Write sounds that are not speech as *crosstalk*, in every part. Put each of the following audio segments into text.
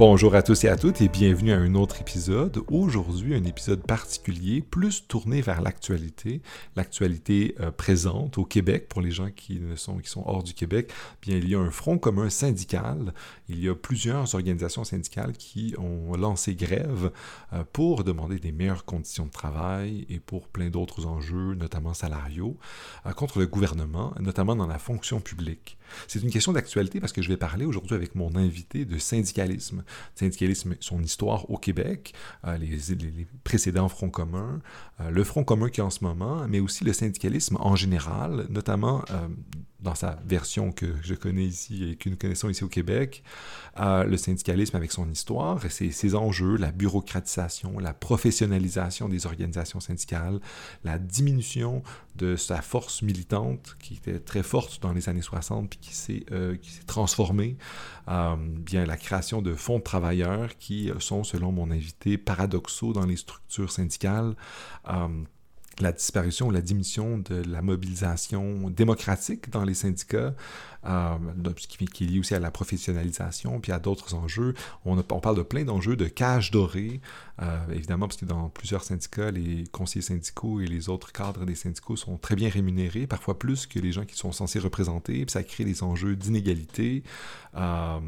Bonjour à tous et à toutes et bienvenue à un autre épisode. Aujourd'hui, un épisode particulier, plus tourné vers l'actualité, l'actualité euh, présente au Québec pour les gens qui sont qui sont hors du Québec. Bien, il y a un front commun syndical. Il y a plusieurs organisations syndicales qui ont lancé grève euh, pour demander des meilleures conditions de travail et pour plein d'autres enjeux, notamment salariaux, euh, contre le gouvernement, notamment dans la fonction publique. C'est une question d'actualité parce que je vais parler aujourd'hui avec mon invité de syndicalisme. Syndicalisme, son histoire au Québec, euh, les, précédents fronts communs, euh, le front commun qui est en ce moment, mais aussi le syndicalisme en général, notamment euh, dans sa version que je connais ici et que nous connaissons ici au Québec, le syndicalisme avec son histoire ses, ses, enjeux, la bureaucratisation, la professionnalisation des organisations syndicales, la diminution de sa force militante qui était très forte dans les années 60 puis qui s'est euh, transformée, euh, bien la création de fonds de travailleurs qui sont, selon mon invité, paradoxaux dans les structures syndicales. La disparition ou la diminution de la mobilisation démocratique dans les syndicats, euh, qui, est lié aussi à la professionnalisation, puis à d'autres enjeux. On, parle de plein d'enjeux de cage dorée, euh, évidemment, parce que dans plusieurs syndicats, les conseillers syndicaux et les autres cadres des syndicats sont très bien rémunérés, parfois plus que les gens qui sont censés représenter, puis ça crée des enjeux d'inégalité. Euh,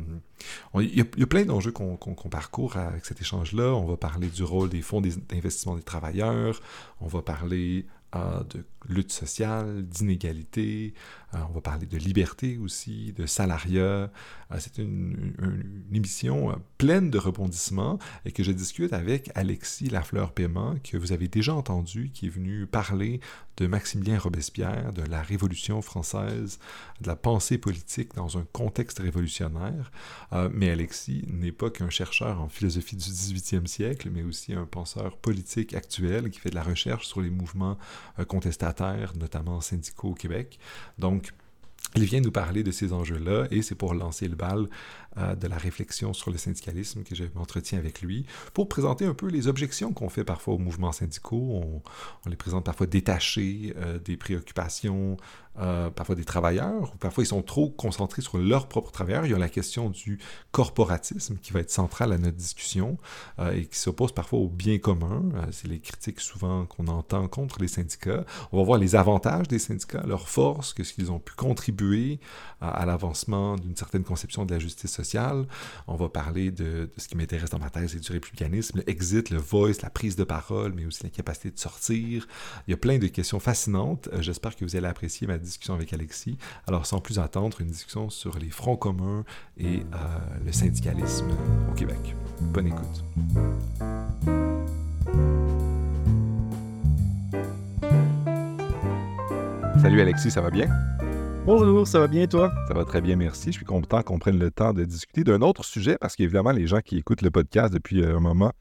il, y a, plein d'enjeux qu'on parcourt avec cet échange-là. On va parler du rôle des fonds d'investissement des travailleurs, on va parler de lutte sociale, d'inégalité, euh, on va parler de liberté aussi, de salariat. Euh, c'est une, émission euh, pleine de rebondissements et que je discute avec Alexis Lafleur-Paiement, que vous avez déjà entendu, qui est venu parler de Maximilien Robespierre, de la Révolution française, de la pensée politique dans un contexte révolutionnaire. mais Alexis n'est pas qu'un chercheur en philosophie du 18e siècle, mais aussi un penseur politique actuel qui fait de la recherche sur les mouvements contestataires, notamment syndicaux au Québec. Donc, il vient nous parler de ces enjeux-là et c'est pour lancer le bal euh, de la réflexion sur le syndicalisme que je m'entretiens avec lui pour présenter un peu les objections qu'on fait parfois aux mouvements syndicaux. On, les présente parfois détachés euh, des préoccupations, euh, parfois des travailleurs, ou parfois ils sont trop concentrés sur leurs propres travailleurs. Il y a la question du corporatisme qui va être centrale à notre discussion et qui s'oppose parfois au bien commun. c'est les critiques souvent qu'on entend contre les syndicats. On va voir les avantages des syndicats, leurs forces, ce qu'ils ont pu contribuer à l'avancement d'une certaine conception de la justice sociale on va parler de, ce qui m'intéresse dans ma thèse, c'est du républicanisme, le exit, le voice, la prise de parole, mais aussi la capacité de sortir. Il y a plein de questions fascinantes. Euh, j'espère que vous allez apprécier ma discussion avec Alexis. Alors, sans plus attendre, une discussion sur les fronts communs et euh, le syndicalisme au Québec. Bonne écoute. Salut Alexis, ça va bien? Bonjour, ça va bien toi? Ça va très bien, merci. Je suis content qu'on prenne le temps de discuter d'un autre sujet parce qu'évidemment, les gens qui écoutent le podcast depuis euh, un moment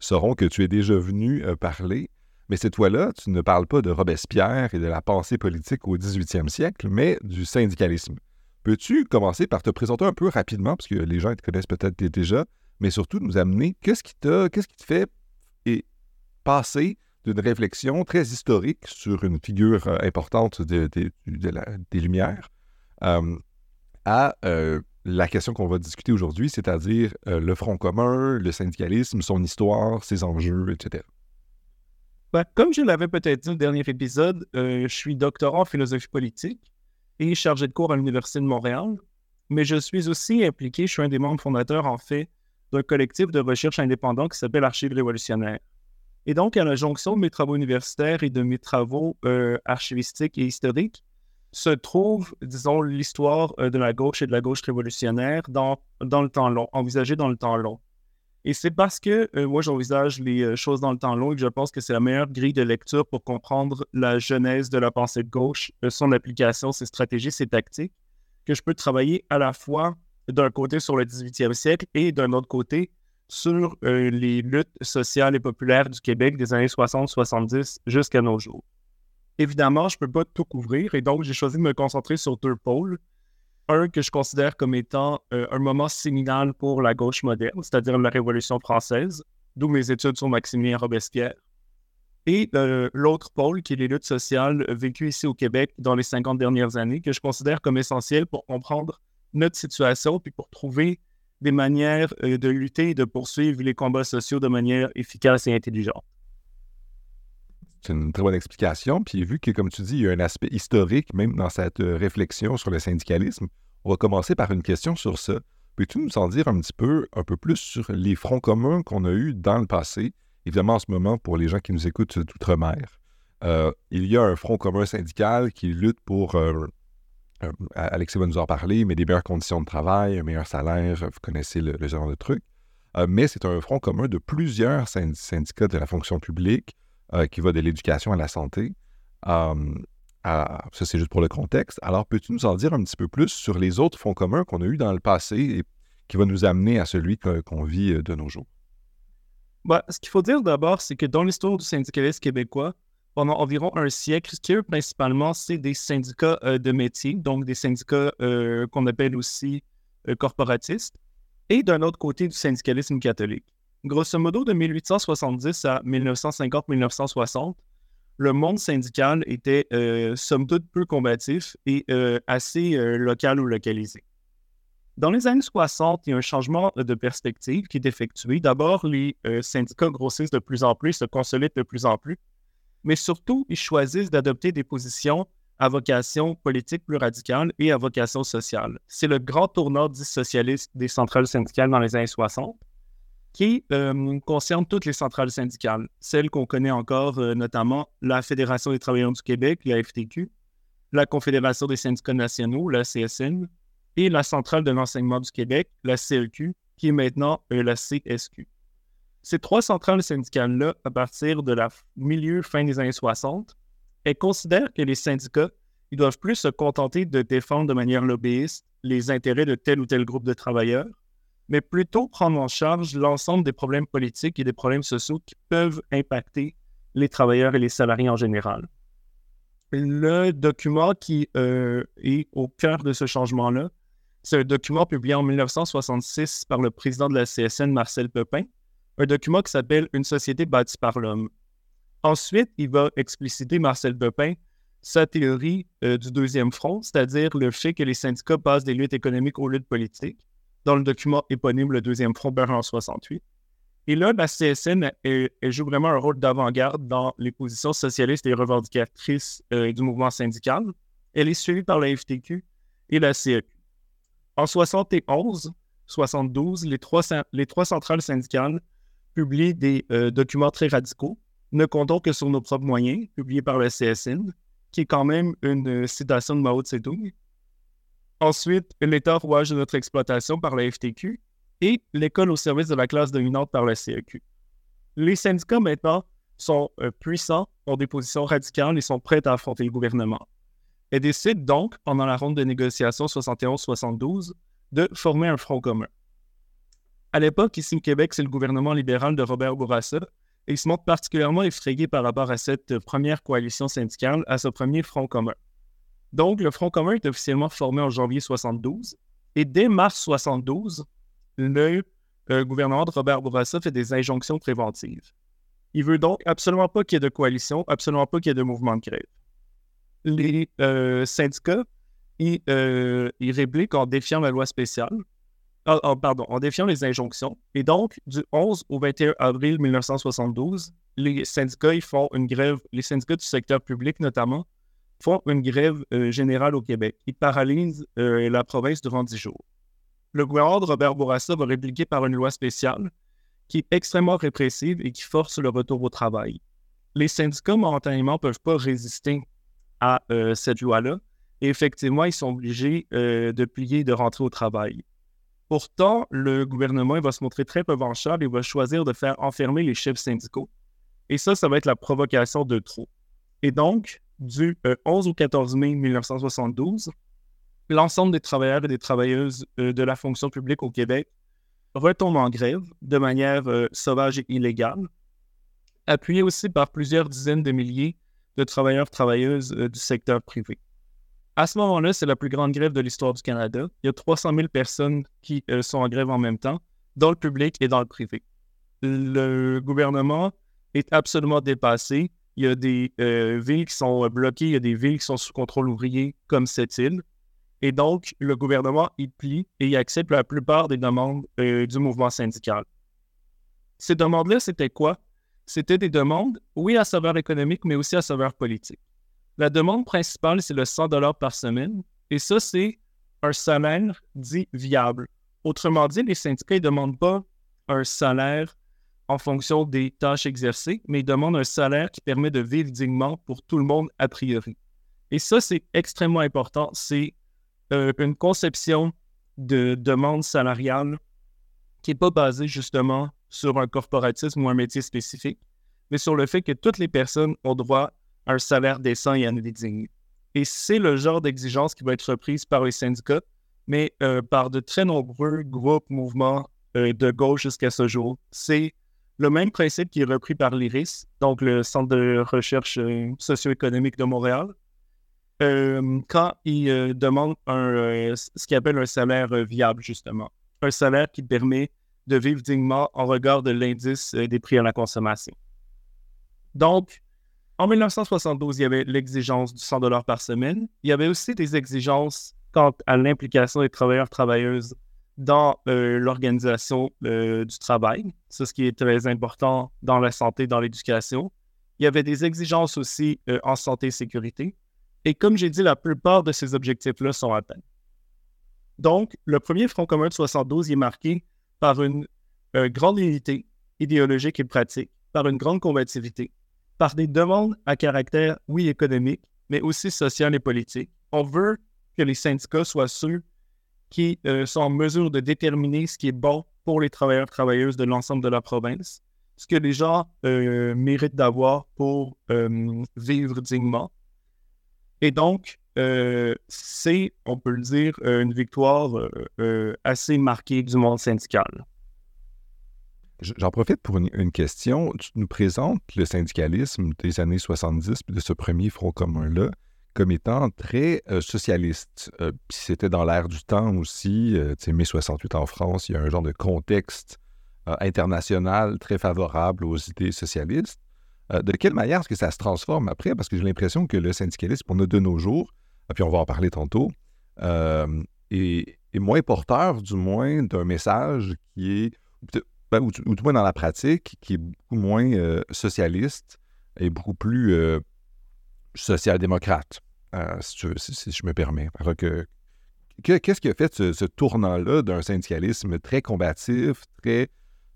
sauront que tu es déjà venu euh, parler. Mais cette fois-là, tu ne parles pas de Robespierre et de la pensée politique au 18e siècle, mais du syndicalisme. Peux-tu commencer par te présenter un peu rapidement, parce que les gens te connaissent peut-être déjà, mais surtout nous amener qu'est-ce qui, te fait passer d'une réflexion très historique sur une figure euh, importante de, des Lumières euh, à euh, la question qu'on va discuter aujourd'hui, c'est-à-dire le Front commun, le syndicalisme, son histoire, ses enjeux, etc. Ben, comme je l'avais peut-être dit au dernier épisode, je suis doctorant en philosophie politique et chargé de cours à l'Université de Montréal, mais je suis aussi impliqué, je suis un des membres fondateurs en fait d'un collectif de recherche indépendant qui s'appelle Archives révolutionnaires. Et donc, à la jonction de mes travaux universitaires et de mes travaux euh, archivistiques et historiques, se trouve, disons, l'histoire euh, de la gauche et de la gauche révolutionnaire dans, dans le temps long, envisagée dans le temps long. Et c'est parce que euh, moi, j'envisage les choses dans le temps long et que je pense que c'est la meilleure grille de lecture pour comprendre la genèse de la pensée de gauche, son application, ses stratégies, ses tactiques, que je peux travailler à la fois d'un côté sur le 18e siècle et d'un autre côté sur euh, les luttes sociales et populaires du Québec des années 60-70 jusqu'à nos jours. Évidemment, je ne peux pas tout couvrir et donc j'ai choisi de me concentrer sur deux pôles. Un que je considère comme étant euh, un moment séminal pour la gauche moderne, c'est-à-dire la Révolution française, d'où mes études sur Maximilien Robespierre. Et euh, l'autre pôle, qui est les luttes sociales vécues ici au Québec dans les 50 dernières années, que je considère comme essentiel pour comprendre notre situation puis pour trouver des manières de lutter et de poursuivre les combats sociaux de manière efficace et intelligente. C'est une très bonne explication. Puis vu que, comme tu dis, il y a un aspect historique même dans cette réflexion sur le syndicalisme, on va commencer par une question sur ça. Peux-tu nous en dire un petit peu, un peu plus sur les fronts communs qu'on a eus dans le passé? Évidemment, en ce moment, pour les gens qui nous écoutent d'outre-mer, euh, il y a un front commun syndical qui lutte pour, euh, euh, Alexis va nous en parler, mais des meilleures conditions de travail, un meilleur salaire, vous connaissez le, genre de truc. mais c'est un front commun de plusieurs syndicats de la fonction publique qui va de l'éducation à la santé. ça, c'est juste pour le contexte. Alors, peux-tu nous en dire un petit peu plus sur les autres fonds communs qu'on a eus dans le passé et qui va nous amener à celui qu'on vit de nos jours? Bah, ce qu'il faut dire d'abord, c'est que dans l'histoire du syndicalisme québécois, pendant environ un siècle, ce qui principalement, c'est des syndicats euh, de métier, donc des syndicats euh, qu'on appelle aussi euh, corporatistes, et d'un autre côté du syndicalisme catholique. Grosso modo, de 1870 à 1950-1960, le monde syndical était somme toute peu combatif et assez local ou localisé. Dans les années 60, il y a un changement de perspective qui est effectué. D'abord, les euh, syndicats grossissent de plus en plus, se consolident de plus en plus, mais surtout, ils choisissent d'adopter des positions à vocation politique plus radicale et à vocation sociale. C'est le grand tournant socialiste des centrales syndicales dans les années 60 qui euh, concerne toutes les centrales syndicales, celles qu'on connaît encore, euh, notamment la Fédération des travailleurs du Québec, la FTQ, la Confédération des syndicats nationaux, la CSN, et la Centrale de l'enseignement du Québec, la CLQ, qui est maintenant euh, la CSQ. Ces trois centrales syndicales-là, à partir de la milieu, fin des années 60, elles considèrent que les syndicats, ils doivent plus se contenter de défendre de manière lobbyiste les intérêts de tel ou tel groupe de travailleurs, mais plutôt prendre en charge l'ensemble des problèmes politiques et des problèmes sociaux qui peuvent impacter les travailleurs et les salariés en général. Le document qui euh, est au cœur de ce changement-là, c'est un document publié en 1966 par le président de la CSN, Marcel Pepin, un document qui s'appelle Une société bâtie par l'homme. Ensuite, il va expliciter, Marcel Pepin, sa théorie euh, du deuxième front, c'est-à-dire le fait que les syndicats passent des luttes économiques aux luttes politiques, dans le document éponyme Le deuxième front, en 68. Et là, la CSN joue vraiment un rôle d'avant-garde dans les positions socialistes et revendicatrices euh, du mouvement syndical. Elle est suivie par la FTQ et la CEQ. En 71, 72, les trois, les trois centrales syndicales publient des euh, documents très radicaux, ne comptons que sur nos propres moyens, publiés par le CSN, qui est quand même une citation de Mao Tse-tung. Ensuite, l'État rouage de notre exploitation par la FTQ et l'école au service de la classe dominante par la CEQ. Les syndicats maintenant sont euh, puissants, ont des positions radicales et sont prêts à affronter le gouvernement. Elle décide donc, pendant la ronde de négociation 71-72, de former un front commun. À l'époque, ici au Québec, c'est le gouvernement libéral de Robert Bourassa, et il se montre particulièrement effrayé par rapport à cette première coalition syndicale, à ce premier front commun. Donc, le front commun est officiellement formé en janvier 72, et dès mars 72, le euh, gouvernement de Robert Bourassa fait des injonctions préventives. Il veut donc absolument pas qu'il y ait de coalition, absolument pas qu'il y ait de mouvement de grève les euh, syndicats, ils, euh, répliquent en défiant la loi spéciale, ah, ah, pardon, en défiant les injonctions. Et donc, du 11 au 21 avril 1972, les syndicats ils font une grève, les syndicats du secteur public notamment, font une grève euh, générale au Québec. Ils paralysent la province durant 10 jours. Le gouvernement de Robert Bourassa va répliquer par une loi spéciale qui est extrêmement répressive et qui force le retour au travail. Les syndicats, momentanément, ne peuvent pas résister à euh, cette loi-là. Et effectivement, ils sont obligés euh, de plier de rentrer au travail. Pourtant, le gouvernement va se montrer très revanchard et va choisir de faire enfermer les chefs syndicaux. Et ça, ça va être la provocation de trop. Et donc, du 11 euh, au 14 mai 1972, l'ensemble des travailleurs et des travailleuses de la fonction publique au Québec retombe en grève de manière sauvage et illégale, appuyé aussi par plusieurs dizaines de milliers de travailleurs travailleuses euh, du secteur privé. À ce moment-là, c'est la plus grande grève de l'histoire du Canada. Il y a 300 000 personnes qui euh, sont en grève en même temps, dans le public et dans le privé. Le gouvernement est absolument dépassé. Il y a des euh, villes qui sont bloquées, il y a des villes qui sont sous contrôle ouvrier, comme cette île. Et donc, le gouvernement y plie et il accepte la plupart des demandes euh, du mouvement syndical. Ces demandes-là, c'était quoi? C'était des demandes, oui, à saveur économique, mais aussi à saveur politique. La demande principale, c'est le 100 par semaine. Et ça, c'est un salaire dit viable. Autrement dit, les syndicats ne demandent pas un salaire en fonction des tâches exercées, mais ils demandent un salaire qui permet de vivre dignement pour tout le monde a priori. Et ça, c'est extrêmement important. C'est euh, une conception de demande salariale qui n'est pas basée justement sur un corporatisme ou un métier spécifique, mais sur le fait que toutes les personnes ont droit à un salaire décent et à une vie digne. Et c'est le genre d'exigence qui va être reprise par les syndicats, mais euh, par de très nombreux groupes, mouvements euh, de gauche jusqu'à ce jour. C'est le même principe qui est repris par l'IRIS, donc le Centre de recherche socio-économique de Montréal, euh, quand ils euh, demandent euh, ce qu'ils appellent un salaire viable, justement. Un salaire qui permet de vivre dignement en regard de l'indice des prix à la consommation. Donc, en 1972, il y avait l'exigence du 100 par semaine. Il y avait aussi des exigences quant à l'implication des travailleurs-travailleuses dans l'organisation du travail. C'est ce qui est très important dans la santé, dans l'éducation. Il y avait des exigences aussi en santé et sécurité. Et comme j'ai dit, la plupart de ces objectifs-là sont atteints. Donc, le premier Front commun de 72 est marqué par une euh, grande unité idéologique et pratique, par une grande combativité, par des demandes à caractère, oui, économique, mais aussi social et politique. On veut que les syndicats soient ceux qui euh, sont en mesure de déterminer ce qui est bon pour les travailleurs travailleuses de l'ensemble de la province, ce que les gens euh, méritent d'avoir pour vivre dignement, et donc, euh, c'est, on peut le dire, euh, une victoire euh, assez marquée du monde syndical. J'en profite pour une, question. Tu nous présentes le syndicalisme des années 70, de ce premier front commun-là, comme étant très socialiste. puis c'était dans l'ère du temps aussi, tu sais, mai 68 en France, il y a un genre de contexte international très favorable aux idées socialistes. Euh, de quelle manière est-ce que ça se transforme après? Parce que j'ai l'impression que le syndicalisme qu'on a de nos jours, puis on va en parler tantôt, euh, est, moins porteur, du moins, d'un message qui est, ben, ou, du moins dans la pratique, qui est beaucoup moins euh, socialiste et beaucoup plus social-démocrate, si, je me permets. Qu'est-ce qui a fait ce tournant-là d'un syndicalisme très combatif, très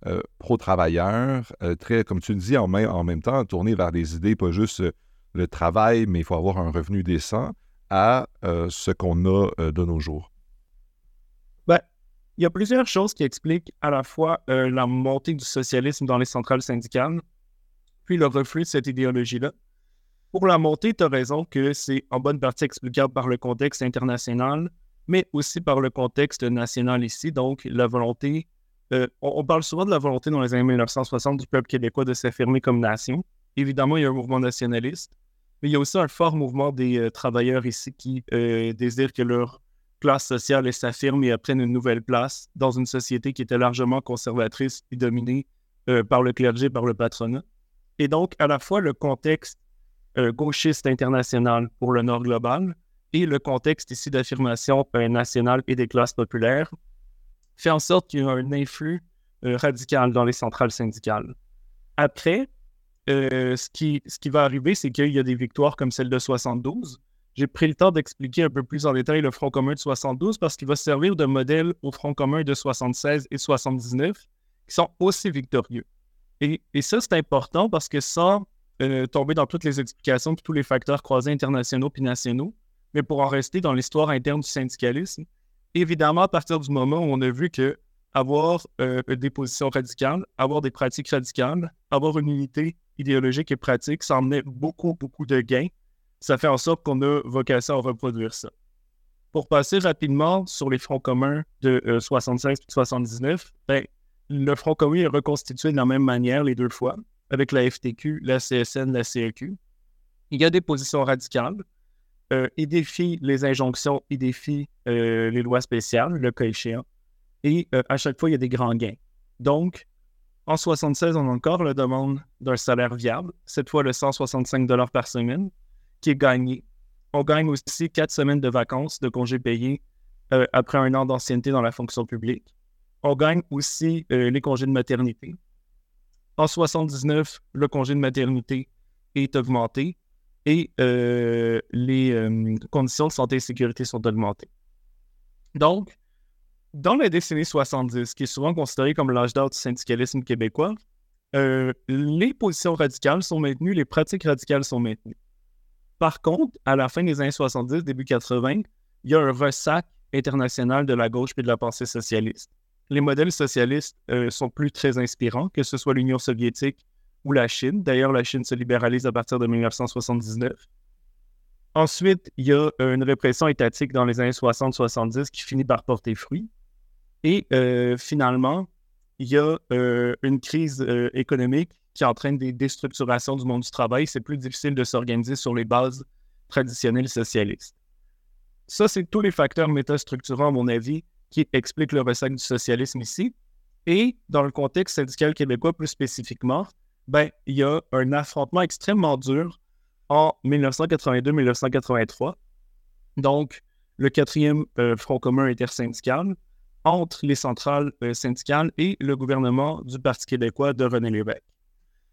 euh, pro-travailleur, euh, très, comme tu le dis, en même, en même temps, tourné vers des idées, pas juste euh, le travail, mais il faut avoir un revenu décent, à ce qu'on a de nos jours? Ben, il y a plusieurs choses qui expliquent à la fois la montée du socialisme dans les centrales syndicales, puis le reflux de cette idéologie-là. Pour la montée, tu as raison que c'est en bonne partie explicable par le contexte international, mais aussi par le contexte national ici, donc la volonté euh, on, parle souvent de la volonté dans les années 1960 du peuple québécois de s'affirmer comme nation. Évidemment, il y a un mouvement nationaliste, mais il y a aussi un fort mouvement des euh, travailleurs ici qui euh, désirent que leur classe sociale s'affirme et prenne une nouvelle place dans une société qui était largement conservatrice et dominée par le clergé, par le patronat. Et donc, à la fois le contexte gauchiste international pour le Nord global et le contexte ici d'affirmation nationale et des classes populaires fait en sorte qu'il y a un influx euh, radical dans les centrales syndicales. Après, euh, ce, qui, ce qui va arriver, c'est qu'il y a des victoires comme celle de 72. J'ai pris le temps d'expliquer un peu plus en détail le Front commun de 72 parce qu'il va servir de modèle au Front commun de 76 et 79 qui sont aussi victorieux. Et, et ça, c'est important parce que sans euh, tomber dans toutes les explications de tous les facteurs croisés internationaux puis nationaux, mais pour en rester dans l'histoire interne du syndicalisme, évidemment, à partir du moment où on a vu que avoir euh, des positions radicales, avoir des pratiques radicales, avoir une unité idéologique et pratique, ça emmenait beaucoup, beaucoup de gains. Ça fait en sorte qu'on a vocation à reproduire ça. Pour passer rapidement sur les fronts communs de 76 et 79, ben, le front commun est reconstitué de la même manière les deux fois, avec la FTQ, la CSN, la CEQ. Il y a des positions radicales, euh, il défie les injonctions, il défie euh, les lois spéciales, le cas échéant. Et euh, à chaque fois, il y a des grands gains. Donc, en 76, on a encore la demande d'un salaire viable, cette fois le 165 par semaine, qui est gagné. On gagne aussi quatre semaines de vacances, de congés payés après un an d'ancienneté dans la fonction publique. On gagne aussi les congés de maternité. En 79, le congé de maternité est augmenté et euh, les conditions de santé et sécurité sont augmentées. Donc, dans la décennie 70, qui est souvent considérée comme l'âge d'or du syndicalisme québécois, les positions radicales sont maintenues, les pratiques radicales sont maintenues. Par contre, à la fin des années 70, début 80, il y a un ressac international de la gauche et de la pensée socialiste. Les modèles socialistes euh, sont plus très inspirants, que ce soit l'Union soviétique ou la Chine. D'ailleurs, la Chine se libéralise à partir de 1979. Ensuite, il y a euh, une répression étatique dans les années 60-70 qui finit par porter fruit. Et euh, finalement, il y a une crise économique qui entraîne des déstructurations du monde du travail. C'est plus difficile de s'organiser sur les bases traditionnelles socialistes. Ça, c'est tous les facteurs métastructurants, à mon avis, qui expliquent le ressac du socialisme ici. Et dans le contexte syndical québécois plus spécifiquement, ben, il y a un affrontement extrêmement dur en 1982-1983. Donc, le quatrième euh, Front commun intersyndical entre les centrales euh, syndicales et le gouvernement du Parti québécois de René Lévesque.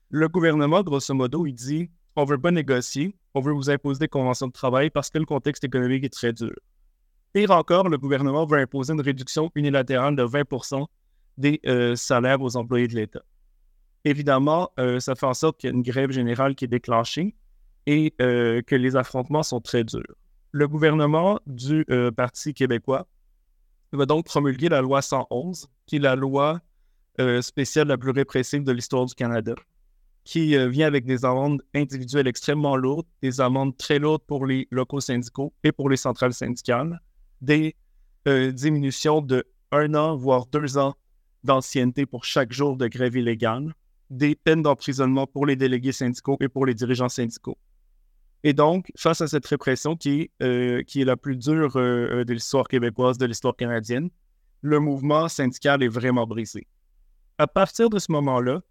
Le gouvernement, grosso modo, il dit on ne veut pas négocier, on veut vous imposer des conventions de travail parce que le contexte économique est très dur. Pire encore, le gouvernement veut imposer une réduction unilatérale de 20% des euh, salaires aux employés de l'État. Évidemment, euh, ça fait en sorte qu'il y a une grève générale qui est déclenchée et euh, que les affrontements sont très durs. Le gouvernement du Parti québécois va donc promulguer la loi 111, qui est la loi spéciale la plus répressive de l'histoire du Canada qui vient avec des amendes individuelles extrêmement lourdes, des amendes très lourdes pour les locaux syndicaux et pour les centrales syndicales, des euh, diminutions de un an, voire deux ans d'ancienneté pour chaque jour de grève illégale, des peines d'emprisonnement pour les délégués syndicaux et pour les dirigeants syndicaux. Et donc, face à cette répression qui est, euh, qui est la plus dure de l'histoire québécoise, de l'histoire canadienne, le mouvement syndical est vraiment brisé. À partir de ce moment-là,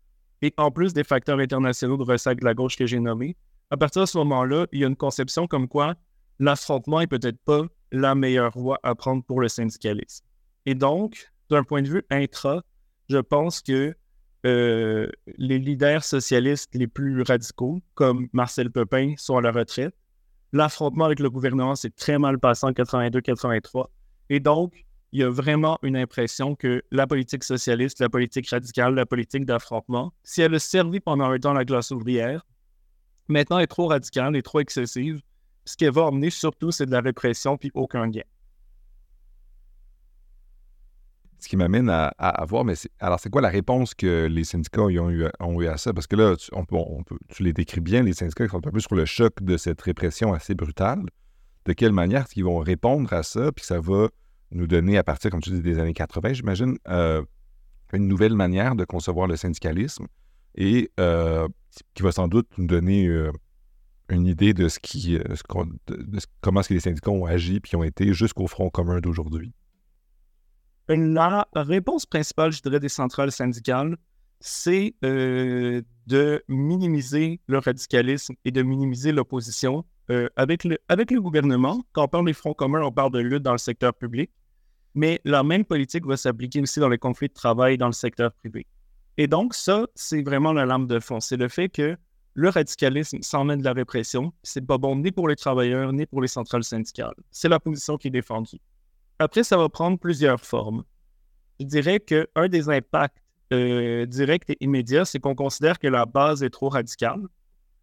et en plus des facteurs internationaux de ressac de la gauche que j'ai nommés, à partir de ce moment-là, il y a une conception comme quoi l'affrontement est peut-être pas la meilleure voie à prendre pour le syndicalisme. Et donc, d'un point de vue intra, je pense que euh, les leaders socialistes les plus radicaux, comme Marcel Pepin, sont à la retraite. L'affrontement avec le gouvernement s'est très mal passé en 82-83. Et donc, il y a vraiment une impression que la politique socialiste, la politique radicale, la politique d'affrontement, si elle a servi pendant un temps la classe ouvrière, maintenant est trop radicale et trop excessive. Ce qu'elle va emmener surtout, c'est de la répression puis aucun gain. Ce qui m'amène à, voir, mais alors c'est quoi la réponse que les syndicats ont eu, à ça? Parce que là, tu, tu les décris bien, les syndicats sont un peu sur le choc de cette répression assez brutale. De quelle manière est-ce qu'ils vont répondre à ça, puis ça va nous donner, à partir, comme tu dis, des années 80, j'imagine, euh, une nouvelle manière de concevoir le syndicalisme et euh, qui va sans doute nous donner euh, une idée de ce qui, de, comment est-ce que les syndicats ont agi puis ont été jusqu'au front commun d'aujourd'hui? La réponse principale, je dirais, des centrales syndicales, c'est de minimiser le radicalisme et de minimiser l'opposition avec, le, avec le gouvernement. Quand on parle des fronts communs, on parle de lutte dans le secteur public. Mais la même politique va s'appliquer aussi dans les conflits de travail dans le secteur privé. Et donc, ça, c'est vraiment la lampe de fond. C'est le fait que le radicalisme s'emmène de la répression. C'est pas bon ni pour les travailleurs, ni pour les centrales syndicales. C'est la position qui est défendue. Après, ça va prendre plusieurs formes. Je dirais qu'un des impacts euh, directs et immédiats, c'est qu'on considère que la base est trop radicale.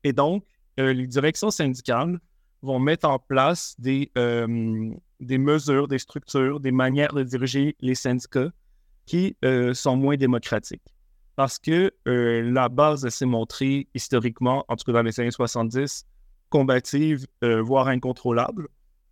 Et donc, euh, les directions syndicales vont mettre en place des, euh, des mesures, des structures, des manières de diriger les syndicats qui sont moins démocratiques. Parce que euh, la base s'est montrée historiquement, en tout cas dans les années 70, combative, voire incontrôlable.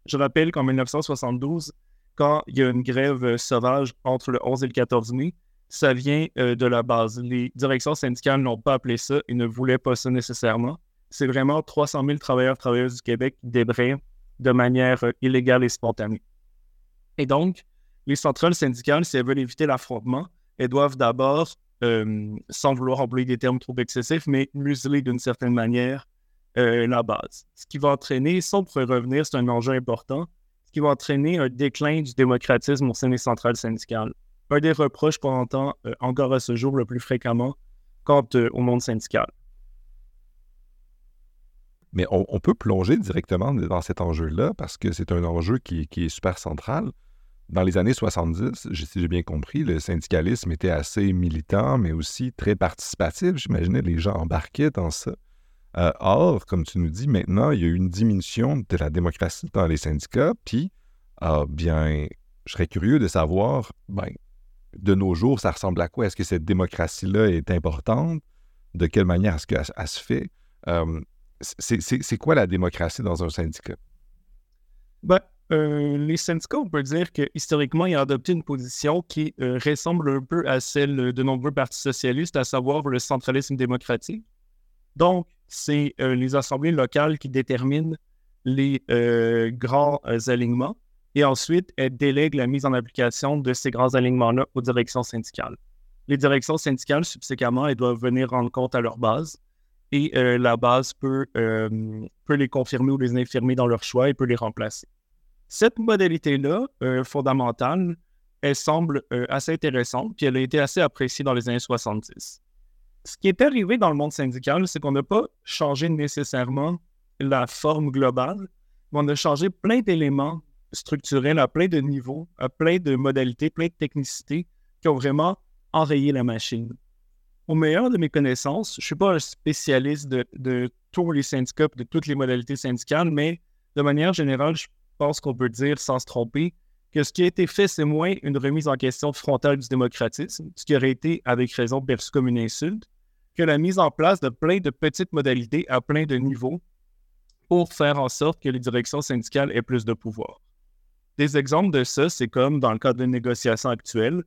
Je rappelle qu'en 1972, quand il y a une grève sauvage entre le 11 et le 14 mai, ça vient de la base. Les directions syndicales n'ont pas appelé ça et ne voulaient pas ça nécessairement c'est vraiment 300 000 travailleurs travailleuses du Québec qui débraient de manière euh, illégale et spontanée. Et donc, les centrales syndicales, si elles veulent éviter l'affrontement, elles doivent d'abord, euh, sans vouloir employer des termes trop excessifs, mais museler d'une certaine manière la base. Ce qui va entraîner, sans pour revenir, c'est un enjeu important, ce qui va entraîner un déclin du démocratisme au sein des centrales syndicales. Un des reproches qu'on entend encore à ce jour le plus fréquemment quant au monde syndical. Mais on, peut plonger directement dans cet enjeu-là parce que c'est un enjeu qui, est super central. Dans les années 70, si j'ai bien compris, le syndicalisme était assez militant, mais aussi très participatif. J'imaginais les gens embarquaient dans ça. Euh, or, comme tu nous dis, maintenant, il y a eu une diminution de la démocratie dans les syndicats. Puis, euh, bien, je serais curieux de savoir, ben, de nos jours, ça ressemble à quoi? Est-ce que cette démocratie-là est importante? De quelle manière est-ce qu'elle se fait? Euh, c'est quoi la démocratie dans un syndicat? Ben, euh, les syndicats, on peut dire que historiquement, ils ont adopté une position qui euh, ressemble un peu à celle de nombreux partis socialistes, à savoir le centralisme démocratique. Donc, c'est euh, les assemblées locales qui déterminent les grands alignements et ensuite, elles délèguent la mise en application de ces grands alignements-là aux directions syndicales. Les directions syndicales, subséquemment, elles doivent venir rendre compte à leur base et la base peut, peut les confirmer ou les infirmer dans leur choix et peut les remplacer. Cette modalité-là, euh, fondamentale, elle semble assez intéressante, puis elle a été assez appréciée dans les années 70. Ce qui est arrivé dans le monde syndical, c'est qu'on n'a pas changé nécessairement la forme globale, mais on a changé plein d'éléments structurels à plein de niveaux, à plein de modalités, plein de technicités qui ont vraiment enrayé la machine au meilleur de mes connaissances, je ne suis pas un spécialiste de, tous les syndicats, de toutes les modalités syndicales, mais de manière générale, je pense qu'on peut dire sans se tromper que ce qui a été fait, c'est moins une remise en question frontale du démocratisme, ce qui aurait été avec raison perçu comme une insulte, que la mise en place de plein de petites modalités à plein de niveaux pour faire en sorte que les directions syndicales aient plus de pouvoir. Des exemples de ça, c'est comme dans le cadre de négociations actuelles,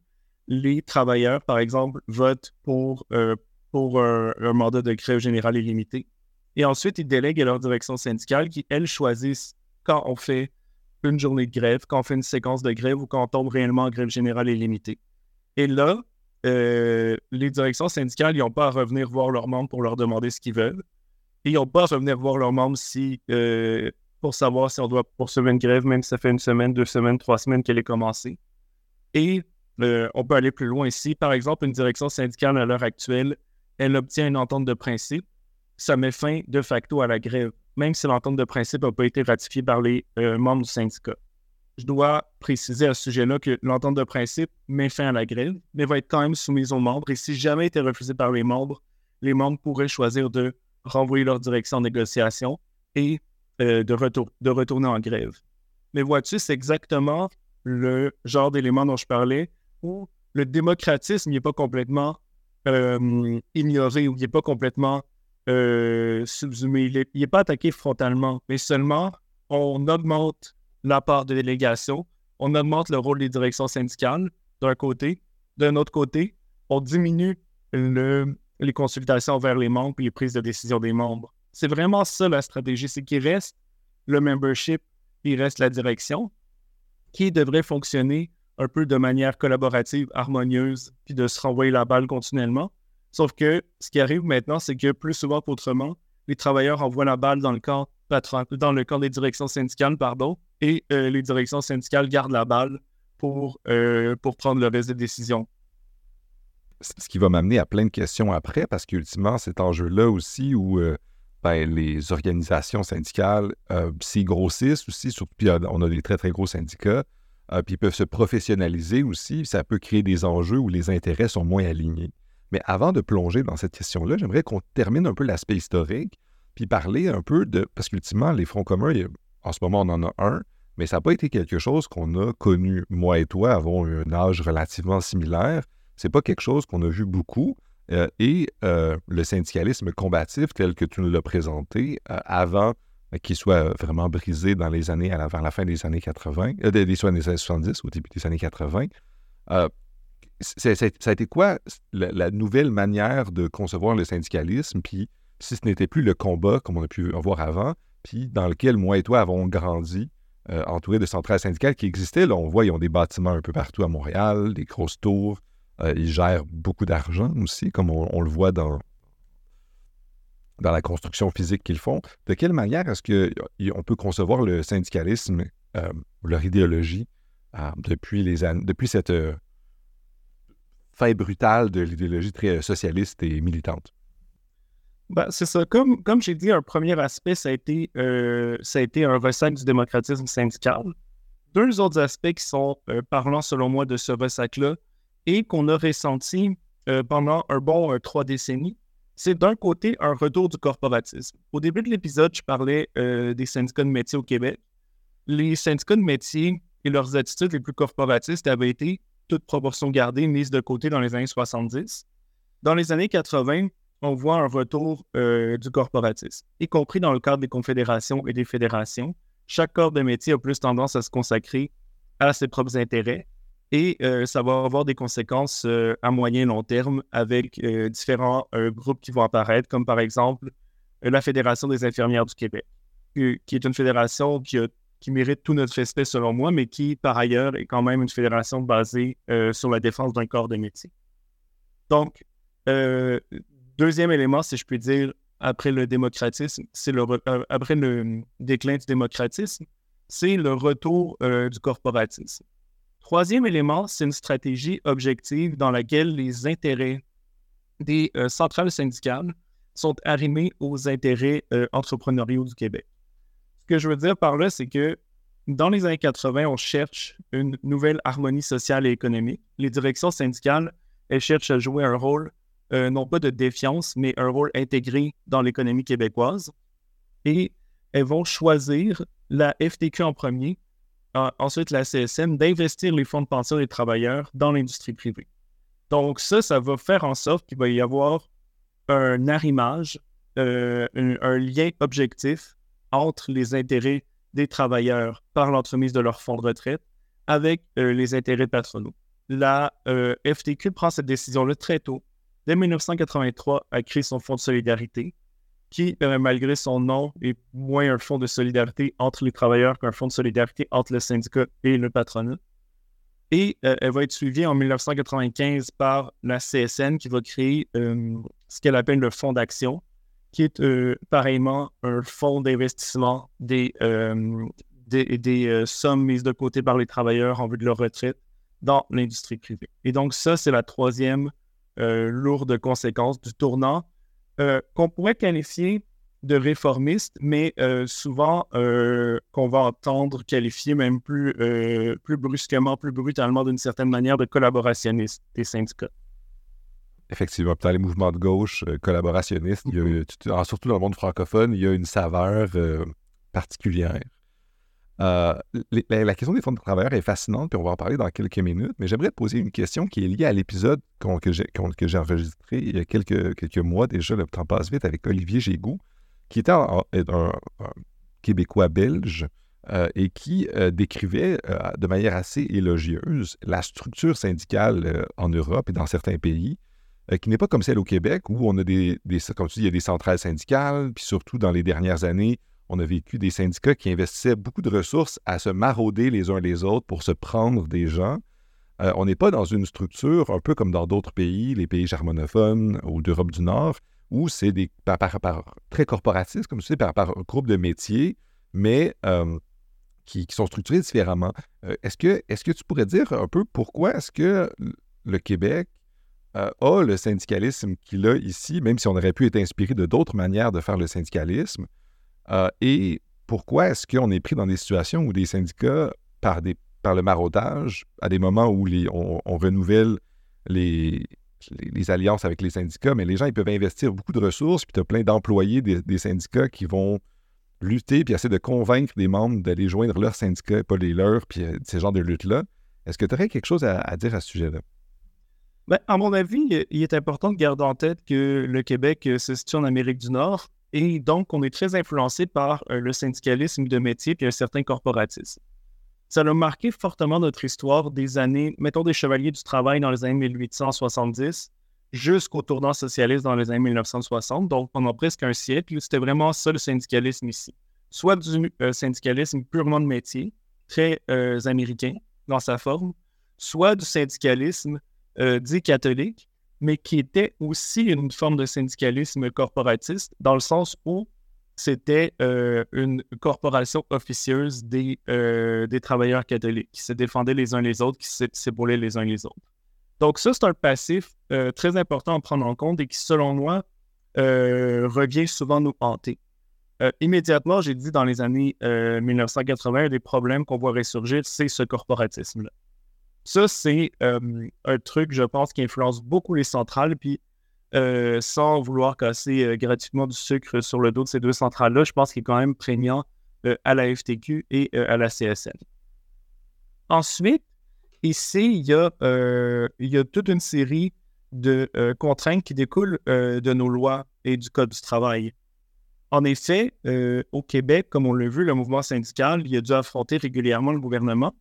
les travailleurs, par exemple, votent pour, euh, pour un, mandat de grève générale illimité. Et ensuite, ils délèguent à leur direction syndicale qui, elles, choisissent quand on fait une journée de grève, quand on fait une séquence de grève ou quand on tombe réellement en grève générale illimitée. Et là, euh, les directions syndicales, n'ont pas à revenir voir leurs membres pour leur demander ce qu'ils veulent. Ils n'ont pas à revenir voir leurs membres si, euh, pour savoir si on doit poursuivre une grève, même si ça fait une semaine, deux semaines, trois semaines qu'elle est commencée. Et euh, on peut aller plus loin ici. Par exemple, une direction syndicale à l'heure actuelle, elle obtient une entente de principe. Ça met fin de facto à la grève, même si l'entente de principe n'a pas été ratifiée par les euh, membres du syndicat. Je dois préciser à ce sujet-là que l'entente de principe met fin à la grève, mais va être quand même soumise aux membres. Et si jamais été refusée par les membres, les membres pourraient choisir de renvoyer leur direction en négociation et euh, de, de retourner en grève. Mais vois-tu, c'est exactement le genre d'élément dont je parlais où le démocratisme n'est pas complètement euh, ignoré ou il n'est pas complètement euh. Il n'est pas attaqué frontalement, mais seulement on augmente la part de délégation, on augmente le rôle des directions syndicales d'un côté. D'un autre côté, on diminue les consultations vers les membres et les prises de décision des membres. C'est vraiment ça la stratégie, c'est qu'il reste le membership, il reste la direction qui devrait fonctionner un peu de manière collaborative, harmonieuse, puis de se renvoyer la balle continuellement. Sauf que ce qui arrive maintenant, c'est que plus souvent qu'autrement, les travailleurs envoient la balle dans le camp patron, dans le camp des directions syndicales, pardon, et euh, les directions syndicales gardent la balle pour, euh, pour prendre le reste des décisions. Ce qui va m'amener à plein de questions après, parce qu'ultimement, cet enjeu-là aussi où euh, ben, les organisations syndicales s'y grossissent aussi, surtout, puis on a des très, très gros syndicats, puis ils peuvent se professionnaliser aussi. Ça peut créer des enjeux où les intérêts sont moins alignés. Mais avant de plonger dans cette question-là, j'aimerais qu'on termine un peu l'aspect historique, puis parler un peu de... Parce qu'ultimement, les fronts communs, en ce moment, on en a un, mais ça n'a pas été quelque chose qu'on a connu. Moi et toi avons un âge relativement similaire. C'est pas quelque chose qu'on a vu beaucoup. Euh, et euh, le syndicalisme combatif tel que tu nous l'as présenté avant euh, qui soit vraiment brisé dans les années, à vers la fin des années 80, euh, des, des, années 70, au début des années 80. Euh, ça a été quoi la, nouvelle manière de concevoir le syndicalisme, puis si ce n'était plus le combat comme on a pu en voir avant, puis dans lequel moi et toi avons grandi, entourés de centrales syndicales qui existaient. Là, on voit, ils ont des bâtiments un peu partout à Montréal, des grosses tours. ils gèrent beaucoup d'argent aussi, comme on, le voit dans, la construction physique qu'ils font. De quelle manière est-ce qu'on peut concevoir le syndicalisme, leur idéologie, depuis, les depuis cette fin brutale de l'idéologie très socialiste et militante? Ben, c'est ça. Comme, comme j'ai dit, un premier aspect, ça a été, ça a été un ressac du démocratisme syndical. Deux autres aspects qui sont parlants, selon moi, de ce ressac-là et qu'on a ressenti pendant un bon trois décennies, c'est d'un côté un retour du corporatisme. Au début de l'épisode, je parlais euh, des syndicats de métiers au Québec. Les syndicats de métiers et leurs attitudes les plus corporatistes avaient été, toute proportion gardée, mises de côté dans les années 70. Dans les années 80, on voit un retour euh, du corporatisme, y compris dans le cadre des confédérations et des fédérations. Chaque corps de métier a plus tendance à se consacrer à ses propres intérêts et euh, ça va avoir des conséquences euh, à moyen et long terme avec différents groupes qui vont apparaître, comme par exemple la Fédération des infirmières du Québec, qui est une fédération qui, qui, mérite tout notre respect selon moi, mais qui par ailleurs est quand même une fédération basée sur la défense d'un corps de métier. Donc, deuxième élément, si je puis dire, après le démocratisme, c'est le après le déclin du démocratisme, c'est le retour du corporatisme. Troisième élément, c'est une stratégie objective dans laquelle les intérêts des euh, centrales syndicales sont arrimés aux intérêts euh, entrepreneuriaux du Québec. Que je veux dire par là, c'est que dans les années 80, on cherche une nouvelle harmonie sociale et économique. Les directions syndicales, elles cherchent à jouer un rôle, euh, non pas de défiance, mais un rôle intégré dans l'économie québécoise. Et elles vont choisir la FTQ en premier ensuite la CSM, d'investir les fonds de pension des travailleurs dans l'industrie privée. Donc ça, ça va faire en sorte qu'il va y avoir un arrimage, euh, un, lien objectif entre les intérêts des travailleurs par l'entremise de leur fonds de retraite avec euh, les intérêts patronaux. La euh, FTQ prend cette décision-là très tôt. Dès 1983, a créé son fonds de solidarité qui, euh, malgré son nom, est moins un fonds de solidarité entre les travailleurs qu'un fonds de solidarité entre le syndicat et le patronat. Et elle va être suivie en 1995 par la CSN qui va créer ce qu'elle appelle le fonds d'action, qui est pareillement un fonds d'investissement des, des, des sommes mises de côté par les travailleurs en vue de leur retraite dans l'industrie privée. Et donc ça, c'est la troisième lourde conséquence du tournant euh, qu'on pourrait qualifier de réformiste, mais euh, souvent euh, qu'on va entendre qualifier même plus, plus brusquement, plus brutalement d'une certaine manière de collaborationniste des syndicats. Effectivement, dans les mouvements de gauche collaborationnistes, mm-hmm. surtout dans le monde francophone, il y a une saveur particulière. Euh, la, question des fonds de travailleurs est fascinante, puis on va en parler dans quelques minutes, mais j'aimerais te poser une question qui est liée à l'épisode que j'ai enregistré il y a quelques, mois déjà, le temps passe vite, avec Olivier Gégou, qui était un, Québécois belge euh, et qui euh, décrivait de manière assez élogieuse la structure syndicale en Europe et dans certains pays, qui n'est pas comme celle au Québec, où on a des, comme tu dis, il y a des centrales syndicales, puis surtout dans les dernières années, on a vécu des syndicats qui investissaient beaucoup de ressources à se marauder les uns les autres pour se prendre des gens. Euh, on n'est pas dans une structure un peu comme dans d'autres pays, les pays germanophones ou d'Europe du Nord, où c'est des très corporatistes, comme tu sais, par, par groupe de métiers, mais euh, qui, sont structurés différemment. Euh, est-ce, que, est-ce que tu pourrais dire un peu pourquoi est-ce que le Québec a le syndicalisme qu'il a ici, même si on aurait pu être inspiré de d'autres manières de faire le syndicalisme? Euh, et pourquoi est-ce qu'on est pris dans des situations où des syndicats, par, le maraudage, à des moments où on, renouvelle les, les, alliances avec les syndicats, mais les gens ils peuvent investir beaucoup de ressources, puis tu as plein d'employés des, syndicats qui vont lutter puis essayer de convaincre des membres d'aller joindre leur syndicat et pas les leurs, puis euh, ces genres de luttes-là. Est-ce que tu aurais quelque chose à, dire à ce sujet-là? Ben, à mon avis, il est important de garder en tête que le Québec euh, se situe en Amérique du Nord et donc, on est très influencé par euh, le syndicalisme de métier et un certain corporatisme. Ça a marqué fortement notre histoire des années, mettons des chevaliers du travail dans les années 1870 jusqu'au tournant socialiste dans les années 1960. Donc, pendant presque un siècle, c'était vraiment ça le syndicalisme ici. Soit du euh, syndicalisme purement de métier, très américain dans sa forme, soit du syndicalisme dit catholique, mais qui était aussi une forme de syndicalisme corporatiste, dans le sens où c'était euh, une corporation officieuse des, euh, des travailleurs catholiques qui se défendaient les uns les autres, qui s'épaulaient les uns les autres. Donc ça, c'est un passif euh, très important à prendre en compte et qui, selon moi, revient souvent nous hanter. immédiatement, j'ai dit dans les années 1980, des problèmes qu'on voit ressurgir, c'est ce corporatisme-là. Ça, c'est un truc, je pense, qui influence beaucoup les centrales, puis euh, sans vouloir casser euh, gratuitement du sucre sur le dos de ces deux centrales-là, je pense qu'il est quand même prégnant euh, à la FTQ et à la CSN. Ensuite, ici, il y a, il y a toute une série de contraintes qui découlent de nos lois et du Code du travail. En effet, au Québec, comme on l'a vu, le mouvement syndical, il a dû affronter régulièrement le gouvernement.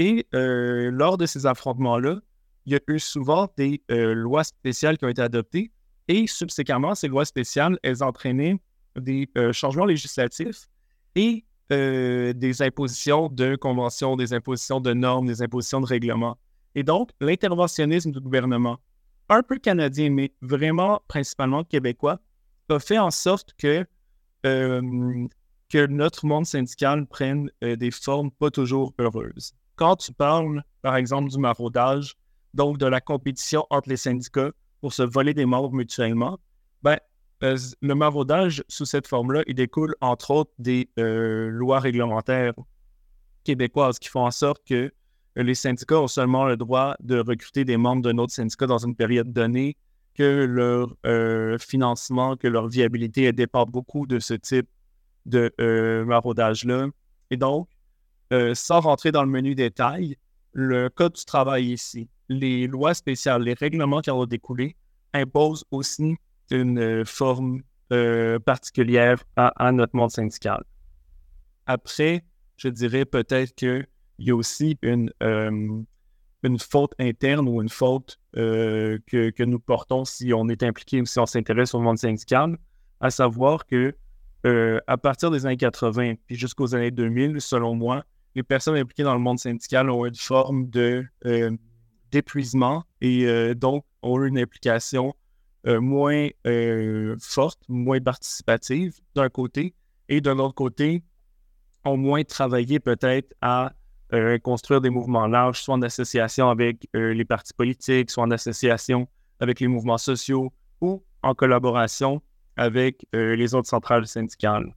Et lors de ces affrontements-là, il y a eu souvent des euh, lois spéciales qui ont été adoptées et subséquemment, ces lois spéciales, elles entraînaient des euh, changements législatifs et euh, des impositions de conventions, des impositions de normes, des impositions de règlements. Et donc, l'interventionnisme du gouvernement, un peu canadien, mais vraiment principalement québécois, a fait en sorte que notre monde syndical prenne des formes pas toujours heureuses. Quand tu parles, par exemple, du maraudage, donc de la compétition entre les syndicats pour se voler des membres mutuellement, ben, euh, le maraudage sous cette forme-là, il découle entre autres des euh, lois réglementaires québécoises qui font en sorte que les syndicats ont seulement le droit de recruter des membres d'un autre syndicat dans une période donnée, que leur euh, financement, que leur viabilité dépend beaucoup de ce type de maraudage-là. Et donc, sans rentrer dans le menu détail, le Code du travail ici, les lois spéciales, les règlements qui en ont découlé imposent aussi une euh, forme euh, particulière à, notre monde syndical. Après, je dirais peut-être qu'il y a aussi une, euh, une faute interne ou une faute que, que, nous portons si on est impliqué ou si on s'intéresse au monde syndical, à savoir que à partir des années 80 puis jusqu'aux années 2000, selon moi, les personnes impliquées dans le monde syndical ont une forme de d'épuisement et euh, donc ont une implication euh, moins euh, forte, moins participative d'un côté, et de l'autre côté, ont moins travaillé peut-être à construire des mouvements larges, soit en association avec les partis politiques, soit en association avec les mouvements sociaux ou en collaboration avec les autres centrales syndicales.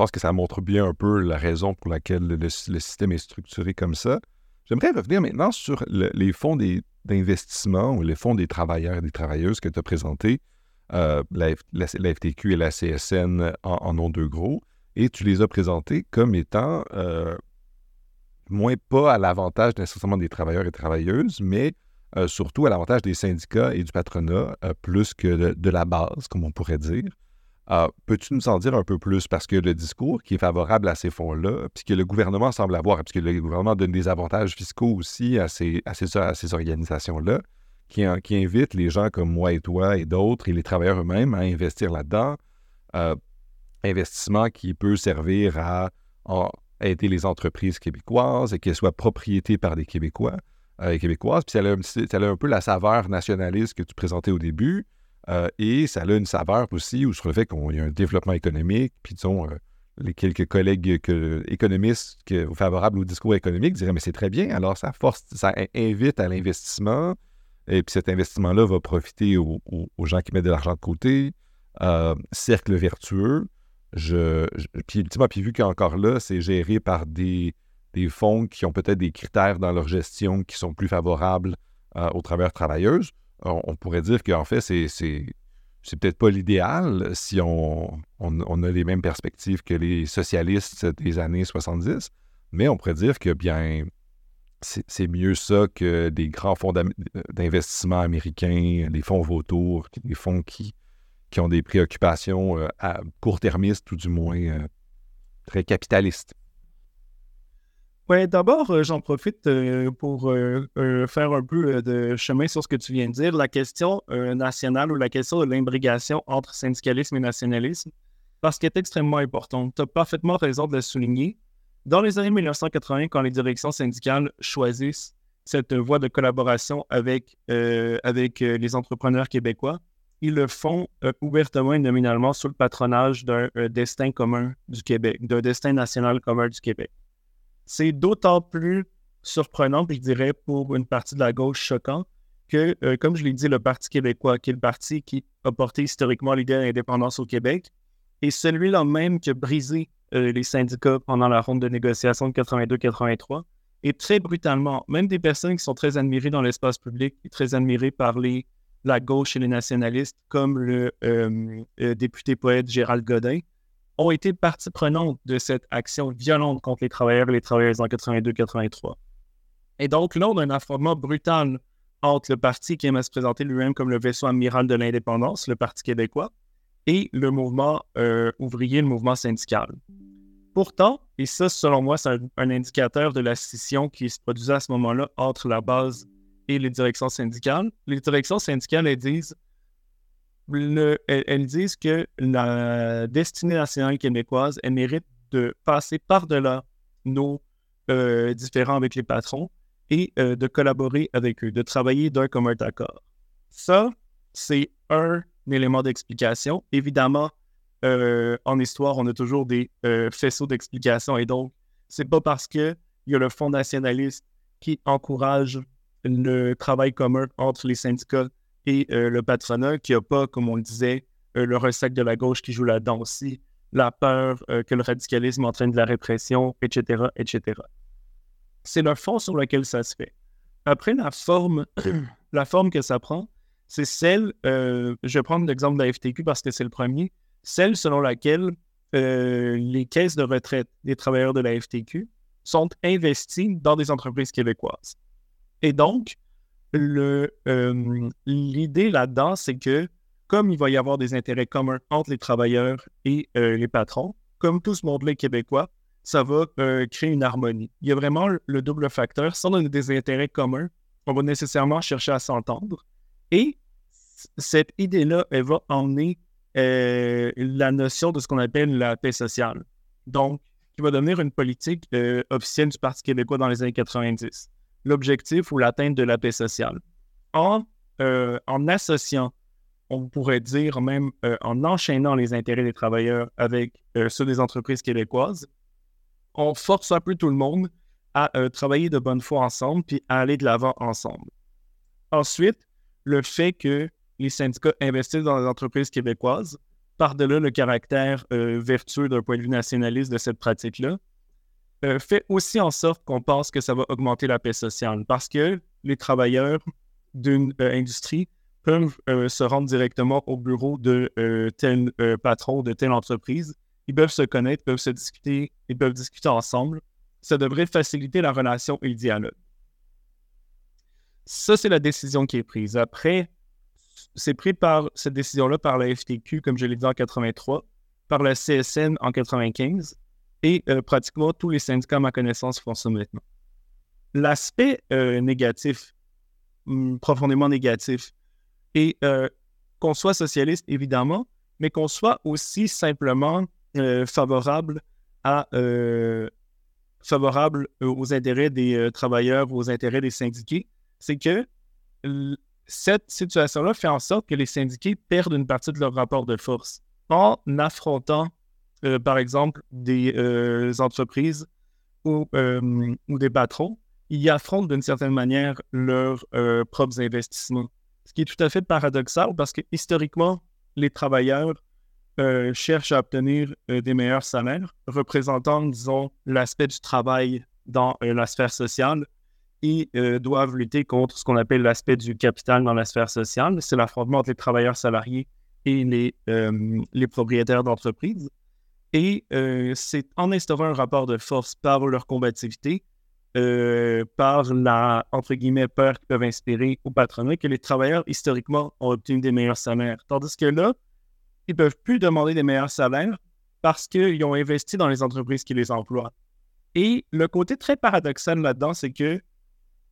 Pense que ça montre bien un peu la raison pour laquelle le système est structuré comme ça. J'aimerais revenir maintenant sur les fonds d'investissement ou les fonds des travailleurs et des travailleuses que tu as présentés. Euh, la, FTQ et la CSN en, ont deux gros. Et tu les as présentés comme étant euh, moins pas à l'avantage nécessairement des travailleurs et travailleuses, mais euh, surtout à l'avantage des syndicats et du patronat, plus que de, la base, comme on pourrait dire. Ah, peux-tu nous en dire un peu plus? Parce que le discours qui est favorable à ces fonds-là, puis que le gouvernement semble avoir, parce que le gouvernement donne des avantages fiscaux aussi à ces, à ces, organisations-là, qui, qui invitent les gens comme moi et toi et d'autres, et les travailleurs eux-mêmes, à investir là-dedans. Euh, investissement qui peut servir à, aider les entreprises québécoises et qu'elles soient propriétées par des Québécois euh, Québécoises. Puis ça a, un peu la saveur nationaliste que tu présentais au début. Euh, et ça a une saveur aussi ou sur le fait qu'il y a un développement économique. Puis disons, euh, les quelques collègues économistes favorables au discours économique diraient Mais c'est très bien, alors ça force, ça invite à l'investissement. Et puis cet investissement-là va profiter aux, gens qui mettent de l'argent de côté. Euh, cercle vertueux. Je, puis, puis vu qu'encore là, c'est géré par des, des fonds qui ont peut-être des critères dans leur gestion qui sont plus favorables aux travailleurs travailleuses on, pourrait dire qu'en fait, c'est, c'est, peut-être pas l'idéal si on, a les mêmes perspectives que les socialistes des années 70, mais on pourrait dire que bien c'est, mieux ça que des grands fonds d'investissement américains, les fonds vautours, des fonds qui, qui ont des préoccupations euh, à court-termistes ou du moins euh, très capitalistes. Oui, d'abord, euh, j'en profite euh, pour euh, faire un peu de chemin sur ce que tu viens de dire, la question nationale ou la question de l'imbrigation entre syndicalisme et nationalisme, parce qu'elle est extrêmement importante. Tu as parfaitement raison de le souligner. Dans les années 1980, quand les directions syndicales choisissent cette voie de collaboration avec, avec les entrepreneurs québécois, ils le font ouvertement et nominalement sous le patronage d'un destin commun du Québec, d'un destin national commun du Québec. C'est d'autant plus surprenant, je dirais pour une partie de la gauche choquant, que, euh, comme je l'ai dit, le Parti québécois, qui est le parti qui a porté historiquement l'idée de l'indépendance au Québec, est celui-là même qui a brisé euh, les syndicats pendant la ronde de négociation de 82-83. Et très brutalement, même des personnes qui sont très admirées dans l'espace public très admirées par la gauche et les nationalistes, comme le euh, député poète Gérald Godin, ont été partie prenante de cette action violente contre les travailleurs et les travailleuses en 82-83. Et donc là, on a un affrontement brutal entre le parti qui aime se présenter lui-même comme le vaisseau amiral de l'indépendance, le Parti québécois, et le mouvement euh, ouvrier, le mouvement syndical. Pourtant, et ça, selon moi, c'est un, indicateur de la scission qui se produisait à ce moment-là entre la base et les directions syndicales. Les directions syndicales, elles disent, elles, disent que la destinée nationale québécoise, elle mérite de passer par-delà nos euh, différends avec les patrons et euh, de collaborer avec eux, de travailler d'un commun accord. Ça, c'est un élément d'explication. Évidemment, euh, en histoire, on a toujours des faisceaux d'explication et donc, c'est pas parce qu'il y a le Fonds nationaliste qui encourage le travail commun entre les syndicats et le patronat qu'il n'y a pas, comme on le disait, le ressac de la gauche qui joue là-dedans aussi, la peur que le radicalisme entraîne de la répression, etc., etc c'est le fond sur lequel ça se fait. Après, la forme, *clears throat* la forme que ça prend, c'est celle, euh, je vais prendre l'exemple de la FTQ parce que c'est le premier, celle selon laquelle euh, les caisses de retraite des travailleurs de la FTQ sont investies dans des entreprises québécoises. Et donc, euh, l'idée là-dedans, c'est que comme il va y avoir des intérêts communs entre les travailleurs et les patrons, comme tout ce monde-là québécois, ça va euh, créer une harmonie. Il y a vraiment le double facteur. Si on a des intérêts communs, on va nécessairement chercher à s'entendre. Et cette idée-là, elle va emmener euh, la notion de ce qu'on appelle la paix sociale. Donc, qui va devenir une politique euh, officielle du Parti québécois dans les années 90. L'objectif ou l'atteinte de la paix sociale. En, en associant, on pourrait dire même en enchaînant les intérêts des travailleurs avec ceux des entreprises québécoises, on force un peu tout le monde à euh, travailler de bonne foi ensemble puis à aller de l'avant ensemble. Ensuite, le fait que les syndicats investissent dans les entreprises québécoises, par-delà le caractère euh, vertueux d'un point de vue nationaliste de cette pratique-là, euh, fait aussi en sorte qu'on pense que ça va augmenter la paix sociale parce que les travailleurs d'une industrie peuvent se rendre directement au bureau de tel patron, de telle entreprise ils peuvent se connaître, peuvent se discuter, ils peuvent discuter ensemble. Ça devrait faciliter la relation et le dialogue. Ça, c'est la décision qui est prise. Après, c'est pris par cette décision-là par la FTQ, comme je l'ai dit en 83, par la CSN en 95, et euh, pratiquement tous les syndicats, à ma connaissance, font ça maintenant. L'aspect euh, négatif, hum, profondément négatif, et euh, qu'on soit socialiste, évidemment, mais qu'on soit aussi simplement favorable à favorable aux intérêts des travailleurs, aux intérêts des syndiqués, c'est que cette situation-là fait en sorte que les syndiqués perdent une partie de leur rapport de force en affrontant, par exemple, des entreprises ou, ou, des patrons. Ils affrontent d'une certaine manière leurs propres investissements. Ce qui est tout à fait paradoxal parce que historiquement, les travailleurs euh, cherchent à obtenir euh, des meilleurs salaires, représentant, disons, l'aspect du travail dans euh, la sphère sociale et doivent lutter contre ce qu'on appelle l'aspect du capital dans la sphère sociale. C'est l'affrontement entre les travailleurs salariés et les, les propriétaires d'entreprises. Et c'est en instaurant un rapport de force par leur combativité, par la, entre guillemets, peur qu'ils peuvent inspirer au patronat, que les travailleurs, historiquement, ont obtenu des meilleurs salaires. Tandis que là, ils ne peuvent plus demander des meilleurs salaires parce qu'ils ont investi dans les entreprises qui les emploient. Et le côté très paradoxal là-dedans, c'est que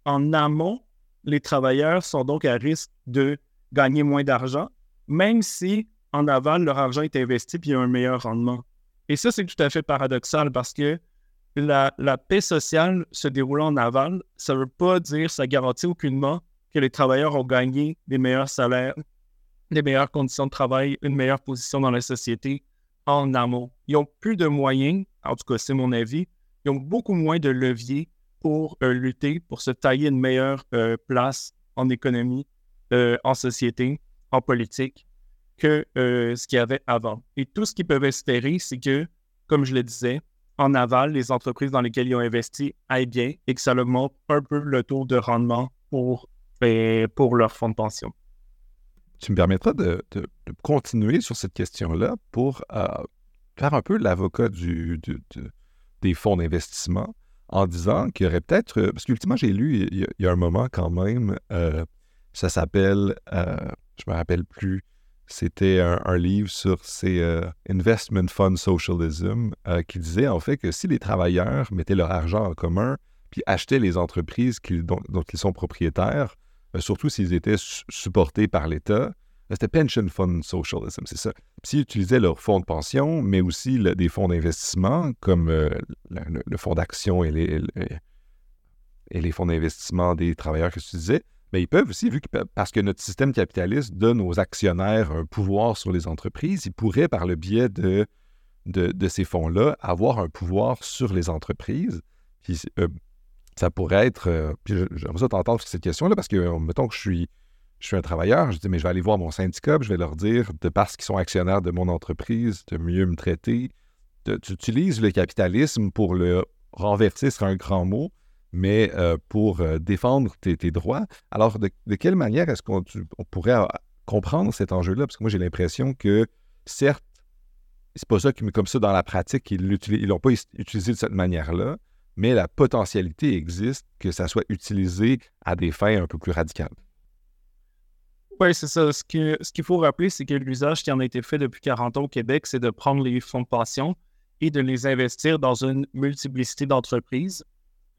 en amont, les travailleurs sont donc à risque de gagner moins d'argent, même si en aval, leur argent est investi et il y a un meilleur rendement. Et ça, c'est tout à fait paradoxal parce que la, paix sociale se déroulant en aval, ça ne veut pas dire, ça garantit aucunement que les travailleurs ont gagné des meilleurs salaires, des meilleures conditions de travail, une meilleure position dans la société en amont. Ils ont plus de moyens, en tout cas c'est mon avis, ils ont beaucoup moins de leviers pour euh, lutter, pour se tailler une meilleure euh, place en économie, euh, en société, en politique que ce qu'il y avait avant. Et tout ce qu'ils peuvent espérer, c'est que, comme je le disais, en aval, les entreprises dans lesquelles ils ont investi aillent bien et que ça augmente un peu le taux de rendement pour, ben, pour leur fonds de pension. Tu me permettras de, continuer sur cette question-là pour faire un peu l'avocat du, des fonds d'investissement en disant qu'il y aurait peut-être. Euh, parce qu'ultimement, j'ai lu il y, a, un moment quand même, euh, ça s'appelle, euh, je me rappelle plus, c'était un, livre sur ces Investment Fund Socialism qui disait en fait que si les travailleurs mettaient leur argent en commun puis achetaient les entreprises dont, ils sont propriétaires, surtout s'ils étaient supportés par l'État, c'était Pension Fund Socialism, c'est ça. S'ils utilisaient leurs fonds de pension, mais aussi des fonds d'investissement, comme euh, le, fonds d'action et les, et les fonds d'investissement des travailleurs que tu disais, mais ils peuvent aussi, vu que parce que notre système capitaliste donne aux actionnaires un pouvoir sur les entreprises, ils pourraient, par le biais de, de, ces fonds-là, avoir un pouvoir sur les entreprises. Euh, ça pourrait être. Euh, puis j'aimerais ça t'entendre sur cette question-là, parce que, mettons que je suis je suis un travailleur, je dis, mais je vais aller voir mon syndicat, je vais leur dire, de parce qu'ils sont actionnaires de mon entreprise, de mieux me traiter. tu utilises le capitalisme pour le renverser, ce un grand mot, mais euh, pour euh, défendre tes, droits. Alors, de, quelle manière est-ce qu'on pourrait euh, comprendre cet enjeu-là? Parce que moi, j'ai l'impression que, certes, c'est pas ça qui, comme ça, dans la pratique, ils ne l'ont pas utilisé de cette manière-là, mais la potentialité existe que ça soit utilisé à des fins un peu plus radicales. Oui, c'est ça. Ce qu'il faut rappeler, c'est que l'usage qui en a été fait depuis 40 ans au Québec, c'est de prendre les fonds de pension et de les investir dans une multiplicité d'entreprises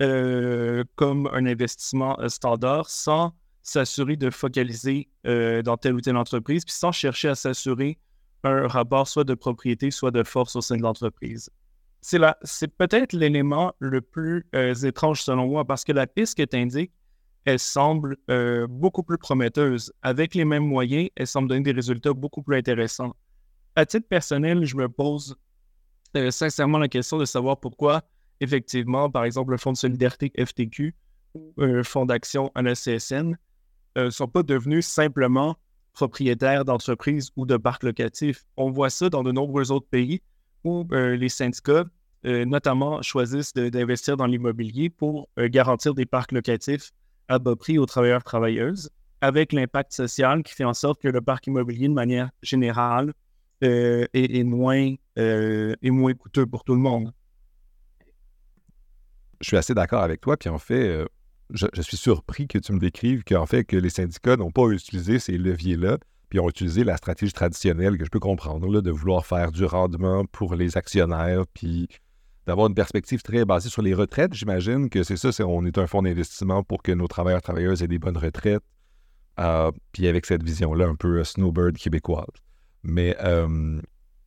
euh, comme un investissement euh, standard sans s'assurer de focaliser euh, dans telle ou telle entreprise, puis sans chercher à s'assurer un rapport soit de propriété, soit de force au sein de l'entreprise. C'est peut-être l'élément le plus étrange selon moi, parce que la piste que tu indiques, elle semble beaucoup plus prometteuse. Avec les mêmes moyens, elle semble donner des résultats beaucoup plus intéressants. À titre personnel, je me pose sincèrement la question de savoir pourquoi, effectivement, par exemple, le Fonds de solidarité FTQ ou un fonds d'action à ne euh, sont pas devenus simplement propriétaires d'entreprises ou de parcs locatifs. On voit ça dans de nombreux autres pays où les syndicats, notamment, choisissent d'investir dans l'immobilier pour garantir des parcs locatifs à bas prix aux travailleurs travailleuses, avec l'impact social qui fait en sorte que le parc immobilier, de manière générale, euh, euh, est moins coûteux pour tout le monde. Je suis assez d'accord avec toi, puis en fait, euh, je, suis surpris que tu me décrives qu'en fait, que les syndicats n'ont pas utilisé ces leviers-là, puis ont utilisé la stratégie traditionnelle que je peux comprendre, là, de vouloir faire du rendement pour les actionnaires, puis d'avoir une perspective très basée sur les retraites. J'imagine que c'est ça, c'est, on est un fonds d'investissement pour que nos travailleurs travailleuses aient des bonnes retraites. Euh, puis avec cette vision-là, un peu snowbird québécoise. Mais euh,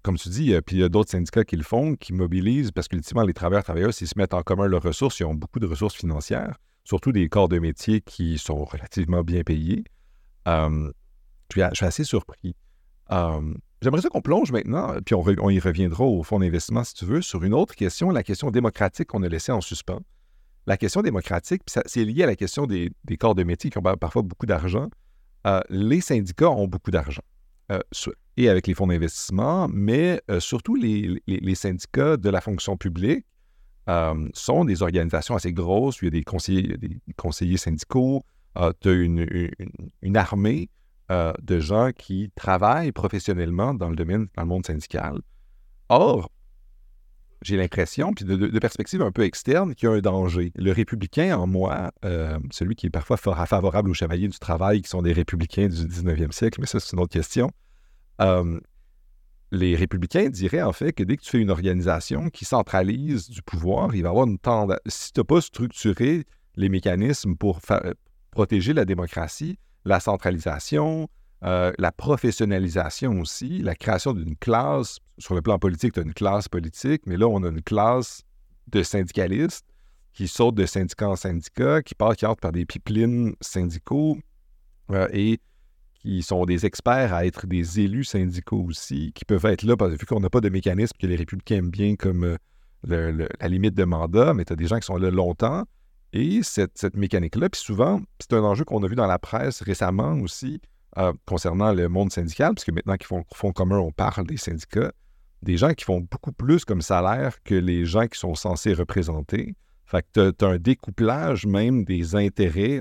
comme tu dis, puis il y a d'autres syndicats qui le font, qui mobilisent, parce qu'ultimement, les travailleurs travailleuses, s'ils se mettent en commun leurs ressources, ils ont beaucoup de ressources financières, surtout des corps de métier qui sont relativement bien payés. je, suis, assez surpris. J'aimerais ça qu'on plonge maintenant, puis on, y reviendra au fonds d'investissement si tu veux, sur une autre question, la question démocratique qu'on a laissée en suspens. La question démocratique, c'est lié à la question des, corps de métier qui ont parfois beaucoup d'argent. Euh, les syndicats ont beaucoup d'argent, euh, et avec les fonds d'investissement, mais euh, surtout les, syndicats de la fonction publique sont des organisations assez grosses. Il y a des conseillers, des conseillers syndicaux, tu as une armée euh, de gens qui travaillent professionnellement dans le domaine, dans le monde syndical. Or, j'ai l'impression, puis de, perspective un peu externe, qu'il y a un danger. Le républicain en moi, euh, celui qui est parfois favorable aux chevaliers du travail, qui sont des républicains du 19e siècle, mais ça, c'est une autre question. Euh, les républicains diraient en fait que dès que tu fais une organisation qui centralise du pouvoir, il va y avoir une tendance. Si tu n'as pas structuré les mécanismes pour protéger la démocratie, la centralisation, euh, la professionnalisation aussi, la création d'une classe. Sur le plan politique, tu as une classe politique, mais là, on a une classe de syndicalistes qui sautent de syndicat en syndicat, qui passent, qui entrent par des pipelines syndicaux euh, et qui sont des experts à être des élus syndicaux aussi, qui peuvent être là, parce que vu qu'on n'a pas de mécanisme que les républicains aiment bien comme euh, la limite de mandat, mais tu as des gens qui sont là longtemps. Et cette, mécanique-là, puis souvent, c'est un enjeu qu'on a vu dans la presse récemment aussi euh, concernant le monde syndical, puisque maintenant qu'ils font font commun, on parle des syndicats, des gens qui font beaucoup plus comme salaire que les gens qui sont censés représenter. Fait que tu as, un découplage même des intérêts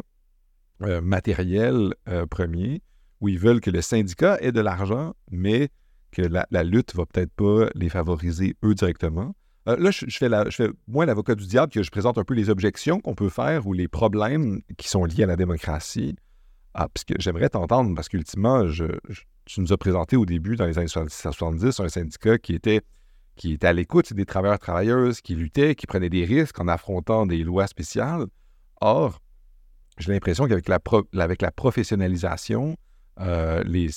euh, matériels premiers où ils veulent que le syndicat ait de l'argent, mais que la, lutte va peut-être pas les favoriser eux directement. Euh, là, je, fais moins l'avocat du diable que je présente un peu les objections qu'on peut faire ou les problèmes qui sont liés à la démocratie. Ah, puisque j'aimerais t'entendre, parce qu'ultimement, tu nous as présenté au début, dans les années 70, un syndicat qui était, qui était à l'écoute des travailleurs travailleuses, qui luttaient, qui prenaient des risques en affrontant des lois spéciales. Or, j'ai l'impression qu'avec la, avec la professionnalisation, euh, les,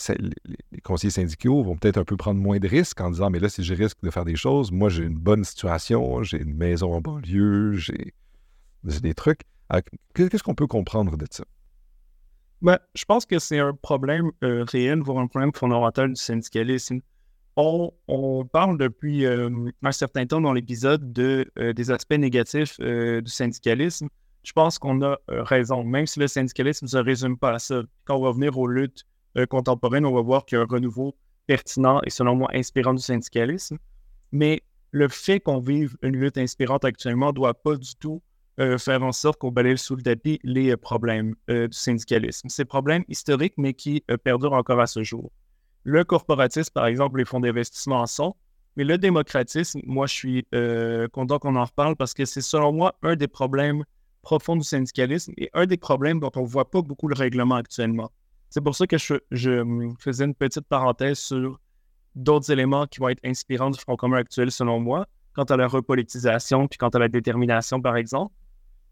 conseillers syndicaux vont peut-être un peu prendre moins de risques en disant Mais là, si je risque de faire des choses, moi, j'ai une bonne situation, j'ai une maison en banlieue, j'ai des trucs. Qu'est-ce qu'on peut comprendre de ça? Ben, je pense que c'est un problème euh, réel, voire un problème fondamental du syndicalisme. On, parle depuis un certain temps dans l'épisode de, des aspects négatifs du syndicalisme je pense qu'on a euh, raison, même si le syndicalisme ne se résume pas à ça. Quand on va venir aux luttes euh, contemporaines, on va voir qu'il y a un renouveau pertinent et selon moi inspirant du syndicalisme. Mais le fait qu'on vive une lutte inspirante actuellement ne doit pas du tout euh, faire en sorte qu'on balaye sous le tapis les problèmes du syndicalisme. Ces problèmes historiques, mais qui perdurent encore à ce jour. Le corporatisme, par exemple, les fonds d'investissement en sont, mais le démocratisme, moi, je suis content qu'on en reparle parce que c'est selon moi un des problèmes profond du syndicalisme et un des problèmes dont on ne voit pas beaucoup le règlement actuellement. C'est pour ça que je, hum, faisais une petite parenthèse sur d'autres éléments qui vont être inspirants du Front commun actuel, selon moi, quant à la repolitisation puis quant à la détermination, par exemple.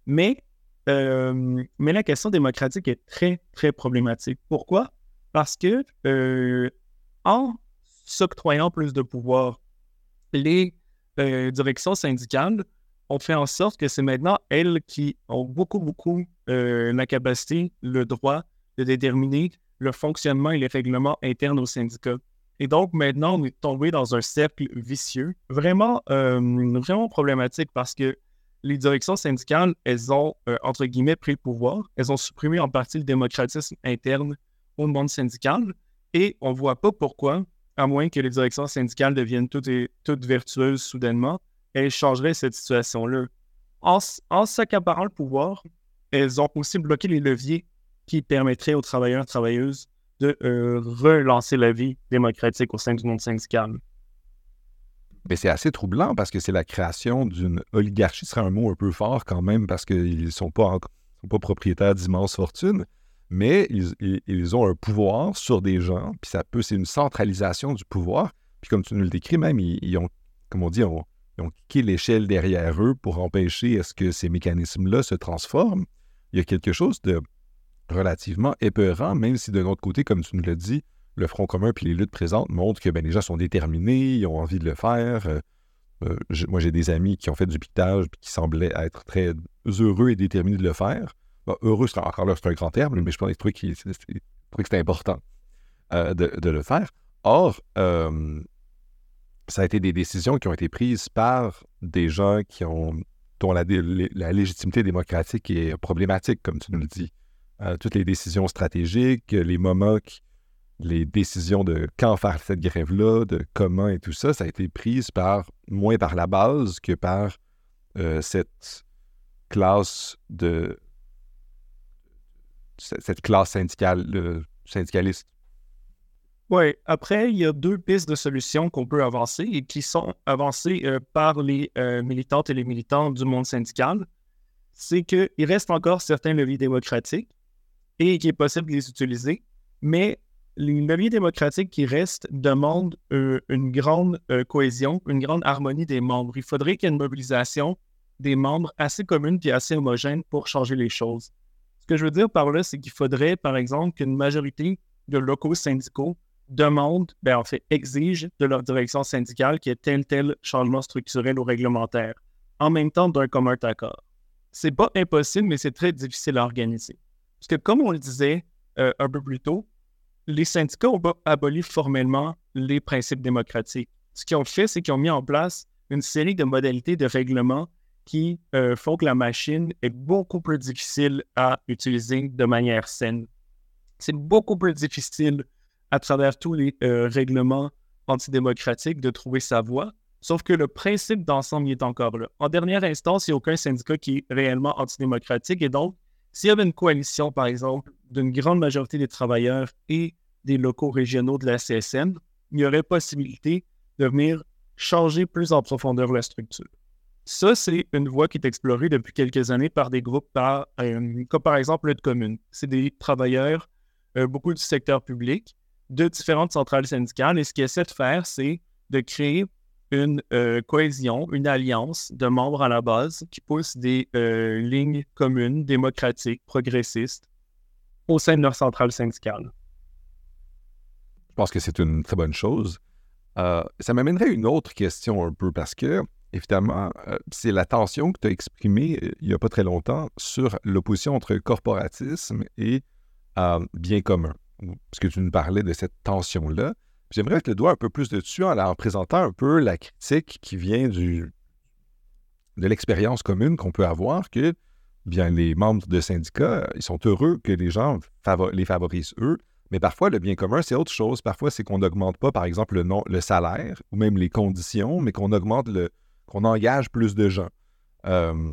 Mais, euh, mais la question démocratique est très, très problématique. Pourquoi? Parce que euh, en s'octroyant plus de pouvoir, les euh, directions syndicales on fait en sorte que c'est maintenant elles qui ont beaucoup, beaucoup la capacité, le droit de déterminer le fonctionnement et les règlements internes au syndicat. Et donc, maintenant, on est tombé dans un cercle vicieux, vraiment, vraiment problématique parce que les directions syndicales, elles ont, euh, entre guillemets, pris le pouvoir. Elles ont supprimé en partie le démocratisme interne au monde syndical. Et on ne voit pas pourquoi, à moins que les directions syndicales deviennent toutes, et, toutes vertueuses soudainement, elles changeraient cette situation-là. En, en s'accaparant le pouvoir, elles ont aussi bloqué les leviers qui permettraient aux travailleurs et travailleuses de euh, relancer la vie démocratique au sein du monde syndical. Mais c'est assez troublant parce que c'est la création d'une oligarchie, ce serait un mot un peu fort quand même parce qu'ils ne sont pas, propriétaires d'immenses fortunes, mais ils, ont un pouvoir sur des gens, puis ça peut, c'est une centralisation du pouvoir. Puis comme tu nous le décris même, ils, ont, comme on dit, on, ils ont kické l'échelle derrière eux pour empêcher ce que ces mécanismes-là se transforment. Il y a quelque chose de relativement épeurant, même si de notre côté, comme tu nous l'as dit, le Front commun puis les luttes présentes montrent que ben, les gens sont déterminés, ils ont envie de le faire. Euh, euh, moi, j'ai des amis qui ont fait du piquetage et qui semblaient être très heureux et déterminés de le faire. heureux, encore là, c'est un grand terme, mais je pense que c'est important euh, de, de, le faire. Or, ça a été des décisions qui ont été prises par des gens qui ont, dont la, légitimité démocratique est problématique, comme tu nous le dis. Toutes les décisions stratégiques, les moments, les décisions de quand faire cette grève-là, de comment et tout ça, ça a été prise par moins par la base que par euh, cette classe de cette classe syndicale, syndicaliste oui, après, il y a deux pistes de solutions qu'on peut avancer et qui sont avancées euh, par les euh, militantes et les militants du monde syndical. C'est qu'il reste encore certains leviers démocratiques et qu'il est possible de les utiliser, mais les leviers démocratiques qui restent demandent euh, une grande cohésion, une grande harmonie des membres. Il faudrait qu'il y ait une mobilisation des membres assez commune et assez homogène pour changer les choses. Ce que je veux dire par là, c'est qu'il faudrait, par exemple, qu'une majorité de locaux syndicaux demande, ben, en fait, exige de leur direction syndicale qu'il y ait tel tel changement structurel ou réglementaire. en même temps d'un commun accord. C'est pas impossible, mais c'est très difficile à organiser. Parce que comme on le disait euh, un peu plus tôt, les syndicats ont aboli formellement les principes démocratiques. Ce qu'ils ont fait, c'est qu'ils ont mis en place une série de modalités de règlement qui euh, font que la machine est beaucoup plus difficile à utiliser de manière saine. C'est beaucoup plus difficile à travers tous les euh, règlements antidémocratiques de trouver sa voie, sauf que le principe d'ensemble est encore là. En dernière instance, il n'y a aucun syndicat qui est réellement antidémocratique et donc, s'il y avait une coalition, par exemple, d'une grande majorité des travailleurs et des locaux régionaux de la CSN, il y aurait possibilité de venir changer plus en profondeur la structure. Ça, c'est une voie qui est explorée depuis quelques années par des groupes euh, comme par exemple le de commune. C'est des travailleurs, euh, beaucoup du secteur public, de différentes centrales syndicales. Et ce qu'ils essaient de faire, c'est de créer une euh, cohésion, une alliance de membres à la base qui poussent des lignes communes, démocratiques, progressistes au sein de leur centrale syndicale. Je pense que c'est une très bonne chose. ça m'amènerait une autre question un peu parce que évidemment, euh, c'est la tension que tu as exprimée euh, il n'y a pas très longtemps sur l'opposition entre corporatisme et euh, bien commun. Parce que tu nous parlais de cette tension-là? J'aimerais te le doigt un peu plus dessus en, en présentant un peu la critique qui vient du, de l'expérience commune qu'on peut avoir que bien les membres de syndicats, ils sont heureux que les gens les favorisent eux, mais parfois le bien commun, c'est autre chose. Parfois, c'est qu'on n'augmente pas, par exemple, le, le salaire ou même les conditions, mais qu'on augmente le, qu'on engage plus de gens. Euh,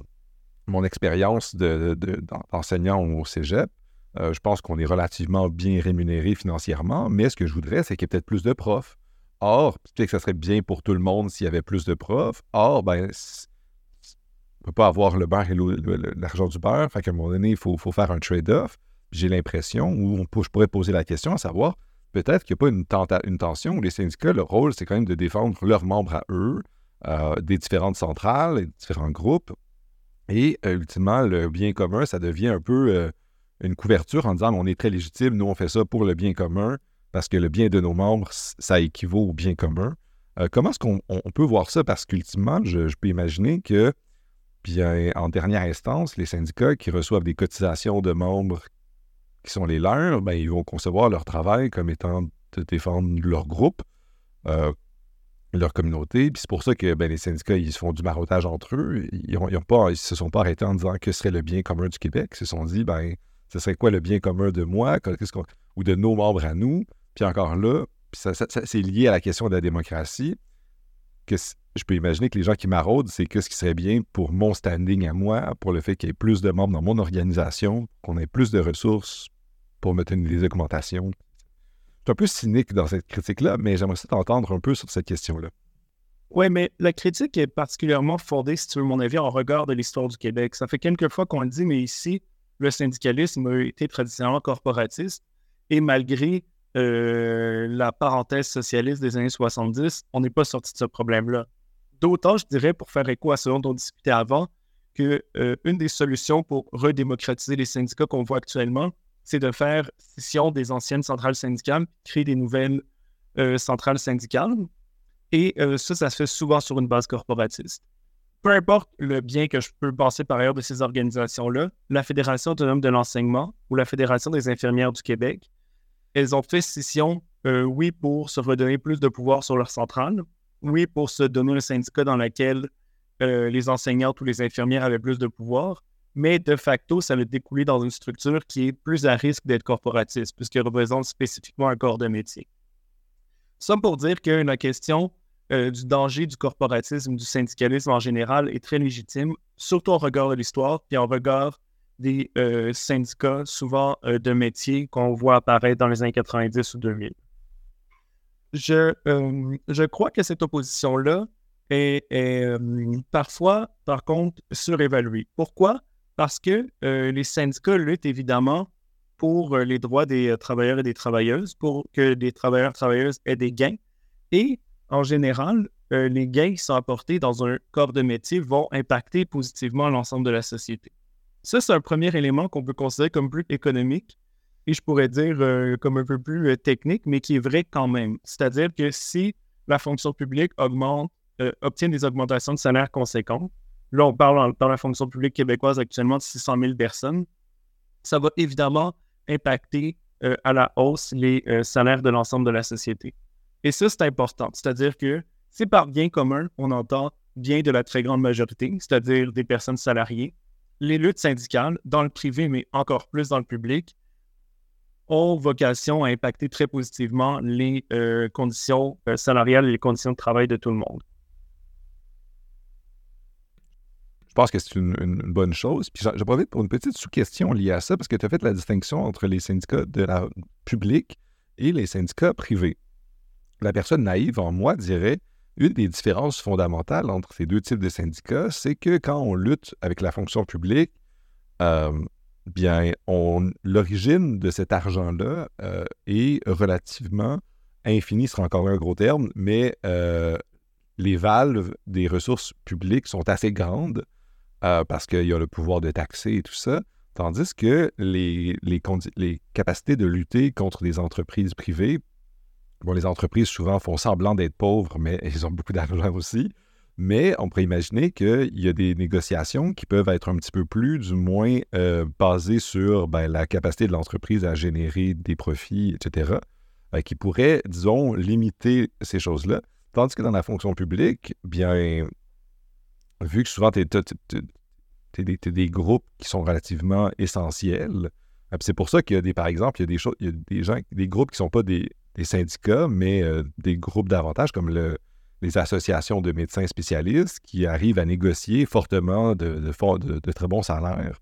mon expérience d'enseignant au cégep, euh, je pense qu'on est relativement bien rémunéré financièrement, mais ce que je voudrais, c'est qu'il y ait peut-être plus de profs. Or, peut-être que ça serait bien pour tout le monde s'il y avait plus de profs. Or, ben, on ne peut pas avoir le beurre et l'argent du beurre. Fait qu'à un moment donné, il faut, faire un trade-off. J'ai l'impression, ou je pourrais poser la question à savoir, peut-être qu'il n'y a pas une, tension où les syndicats, leur rôle, c'est quand même de défendre leurs membres à eux, euh, des différentes centrales, des différents groupes. Et ultimement, le bien commun, ça devient un peu euh, une couverture en disant on est très légitime, nous on fait ça pour le bien commun, parce que le bien de nos membres, ça équivaut au bien commun. comment est-ce qu'on peut voir ça? Parce qu'ultimement, je, peux imaginer que, bien, en dernière instance, les syndicats qui reçoivent des cotisations de membres qui sont les leurs, ben, ils vont concevoir leur travail comme étant de défendre leur groupe, leur communauté. Puis c'est pour ça que ben, les syndicats, ils se font du marottage entre eux. Ils ne se sont pas arrêtés en disant que serait le bien commun du Québec. Ils se sont dit, ben, ce serait quoi le bien commun de moi ou de nos membres à nous? Puis encore là, c'est lié à la question de la démocratie. Je peux imaginer que les gens qui maraudent, c'est que ce qui serait bien pour mon standing à moi, pour le fait qu'il y ait plus de membres dans mon organisation, qu'on ait plus de ressources pour me tenir des augmentations, un peu cynique dans cette critique-là, mais j'aimerais t'entendre un peu sur cette question-là. Oui, mais la critique est particulièrement fondée, si tu veux mon avis, en regard de l'histoire du Québec. Ça fait quelques fois qu'on le dit, mais ici, le syndicalisme a été traditionnellement corporatiste et malgré euh, la parenthèse socialiste des années 70, on n'est pas sorti de ce problème-là. D'autant, je dirais, pour faire écho à ce dont on discutait avant, qu'une euh, des solutions pour redémocratiser les syndicats qu'on voit actuellement, c'est de faire scission des anciennes centrales syndicales, créer des nouvelles euh, centrales syndicales. Et ça, ça se fait souvent sur une base corporatiste. Peu importe le bien que je peux penser par ailleurs de ces organisations-là, la Fédération autonome de l'enseignement ou la Fédération des infirmières du Québec, elles ont fait scission, euh, oui, pour se redonner plus de pouvoir sur leur centrale, oui, pour se donner un syndicat dans lequel les enseignantes ou les infirmières avaient plus de pouvoir, mais de facto, ça a découlé dans une structure qui est plus à risque d'être corporatiste, puisqu'elle représente spécifiquement un corps de métier. Ça pour dire que la question euh, du danger du corporatisme, du syndicalisme en général est très légitime, surtout en regard de l'histoire, puis en regard des euh, syndicats, souvent euh, de métiers qu'on voit apparaître dans les années 90 ou 2000. Je, je crois que cette opposition-là est, parfois, par contre, surévaluée. Pourquoi? parce que les syndicats luttent évidemment pour les droits des travailleurs et des travailleuses, pour que les travailleurs et travailleuses aient des gains. Et en général, les gains qui sont apportés dans un corps de métier vont impacter positivement l'ensemble de la société. Ça, c'est un premier élément qu'on peut considérer comme plus économique et je pourrais dire comme un peu plus technique, mais qui est vrai quand même. C'est-à-dire que si la fonction publique augmente, obtient des augmentations de salaire conséquentes, là, on parle dans la fonction publique québécoise actuellement de 600 000 personnes, ça va évidemment impacter euh, à la hausse les euh, salaires de l'ensemble de la société. Et ça, c'est important. C'est-à-dire que c'est par bien commun, on entend bien de la très grande majorité, c'est-à-dire des personnes salariées. Les luttes syndicales, dans le privé, mais encore plus dans le public, ont vocation à impacter très positivement les euh, conditions salariales et les conditions de travail de tout le monde. Je pense que c'est une, bonne chose. Puis je profite pour une petite sous-question liée à ça, parce que tu as fait la distinction entre les syndicats de la publique et les syndicats privés. La personne naïve en moi dirait une des différences fondamentales entre ces deux types de syndicats, c'est que quand on lutte avec la fonction publique, euh, bien, l'origine de cet argent-là euh, est relativement infinie, ce sera encore un gros terme, mais euh, les valves des ressources publiques sont assez grandes parce qu'il y a le pouvoir de taxer et tout ça, tandis que les, capacités de lutter contre des entreprises privées, bon, les entreprises souvent font semblant d'être pauvres, mais *laughs* elles ont beaucoup d'argent aussi. Mais on pourrait imaginer qu'il y a des négociations qui peuvent être un petit peu plus, du moins, euh, basées sur ben, la capacité de l'entreprise à générer des profits, etc., euh, qui pourraient, disons, limiter ces choses-là. Tandis que dans la fonction publique, bien, vu que souvent, tu es, des, groupes qui sont relativement essentiels, euh, c'est pour ça qu'il y a des, par exemple, il y a des choses, il y a des gens, des groupes qui ne sont pas des, syndicats, mais euh, des groupes davantage comme le, les associations de médecins spécialistes qui arrivent à négocier fortement de, très bons salaires.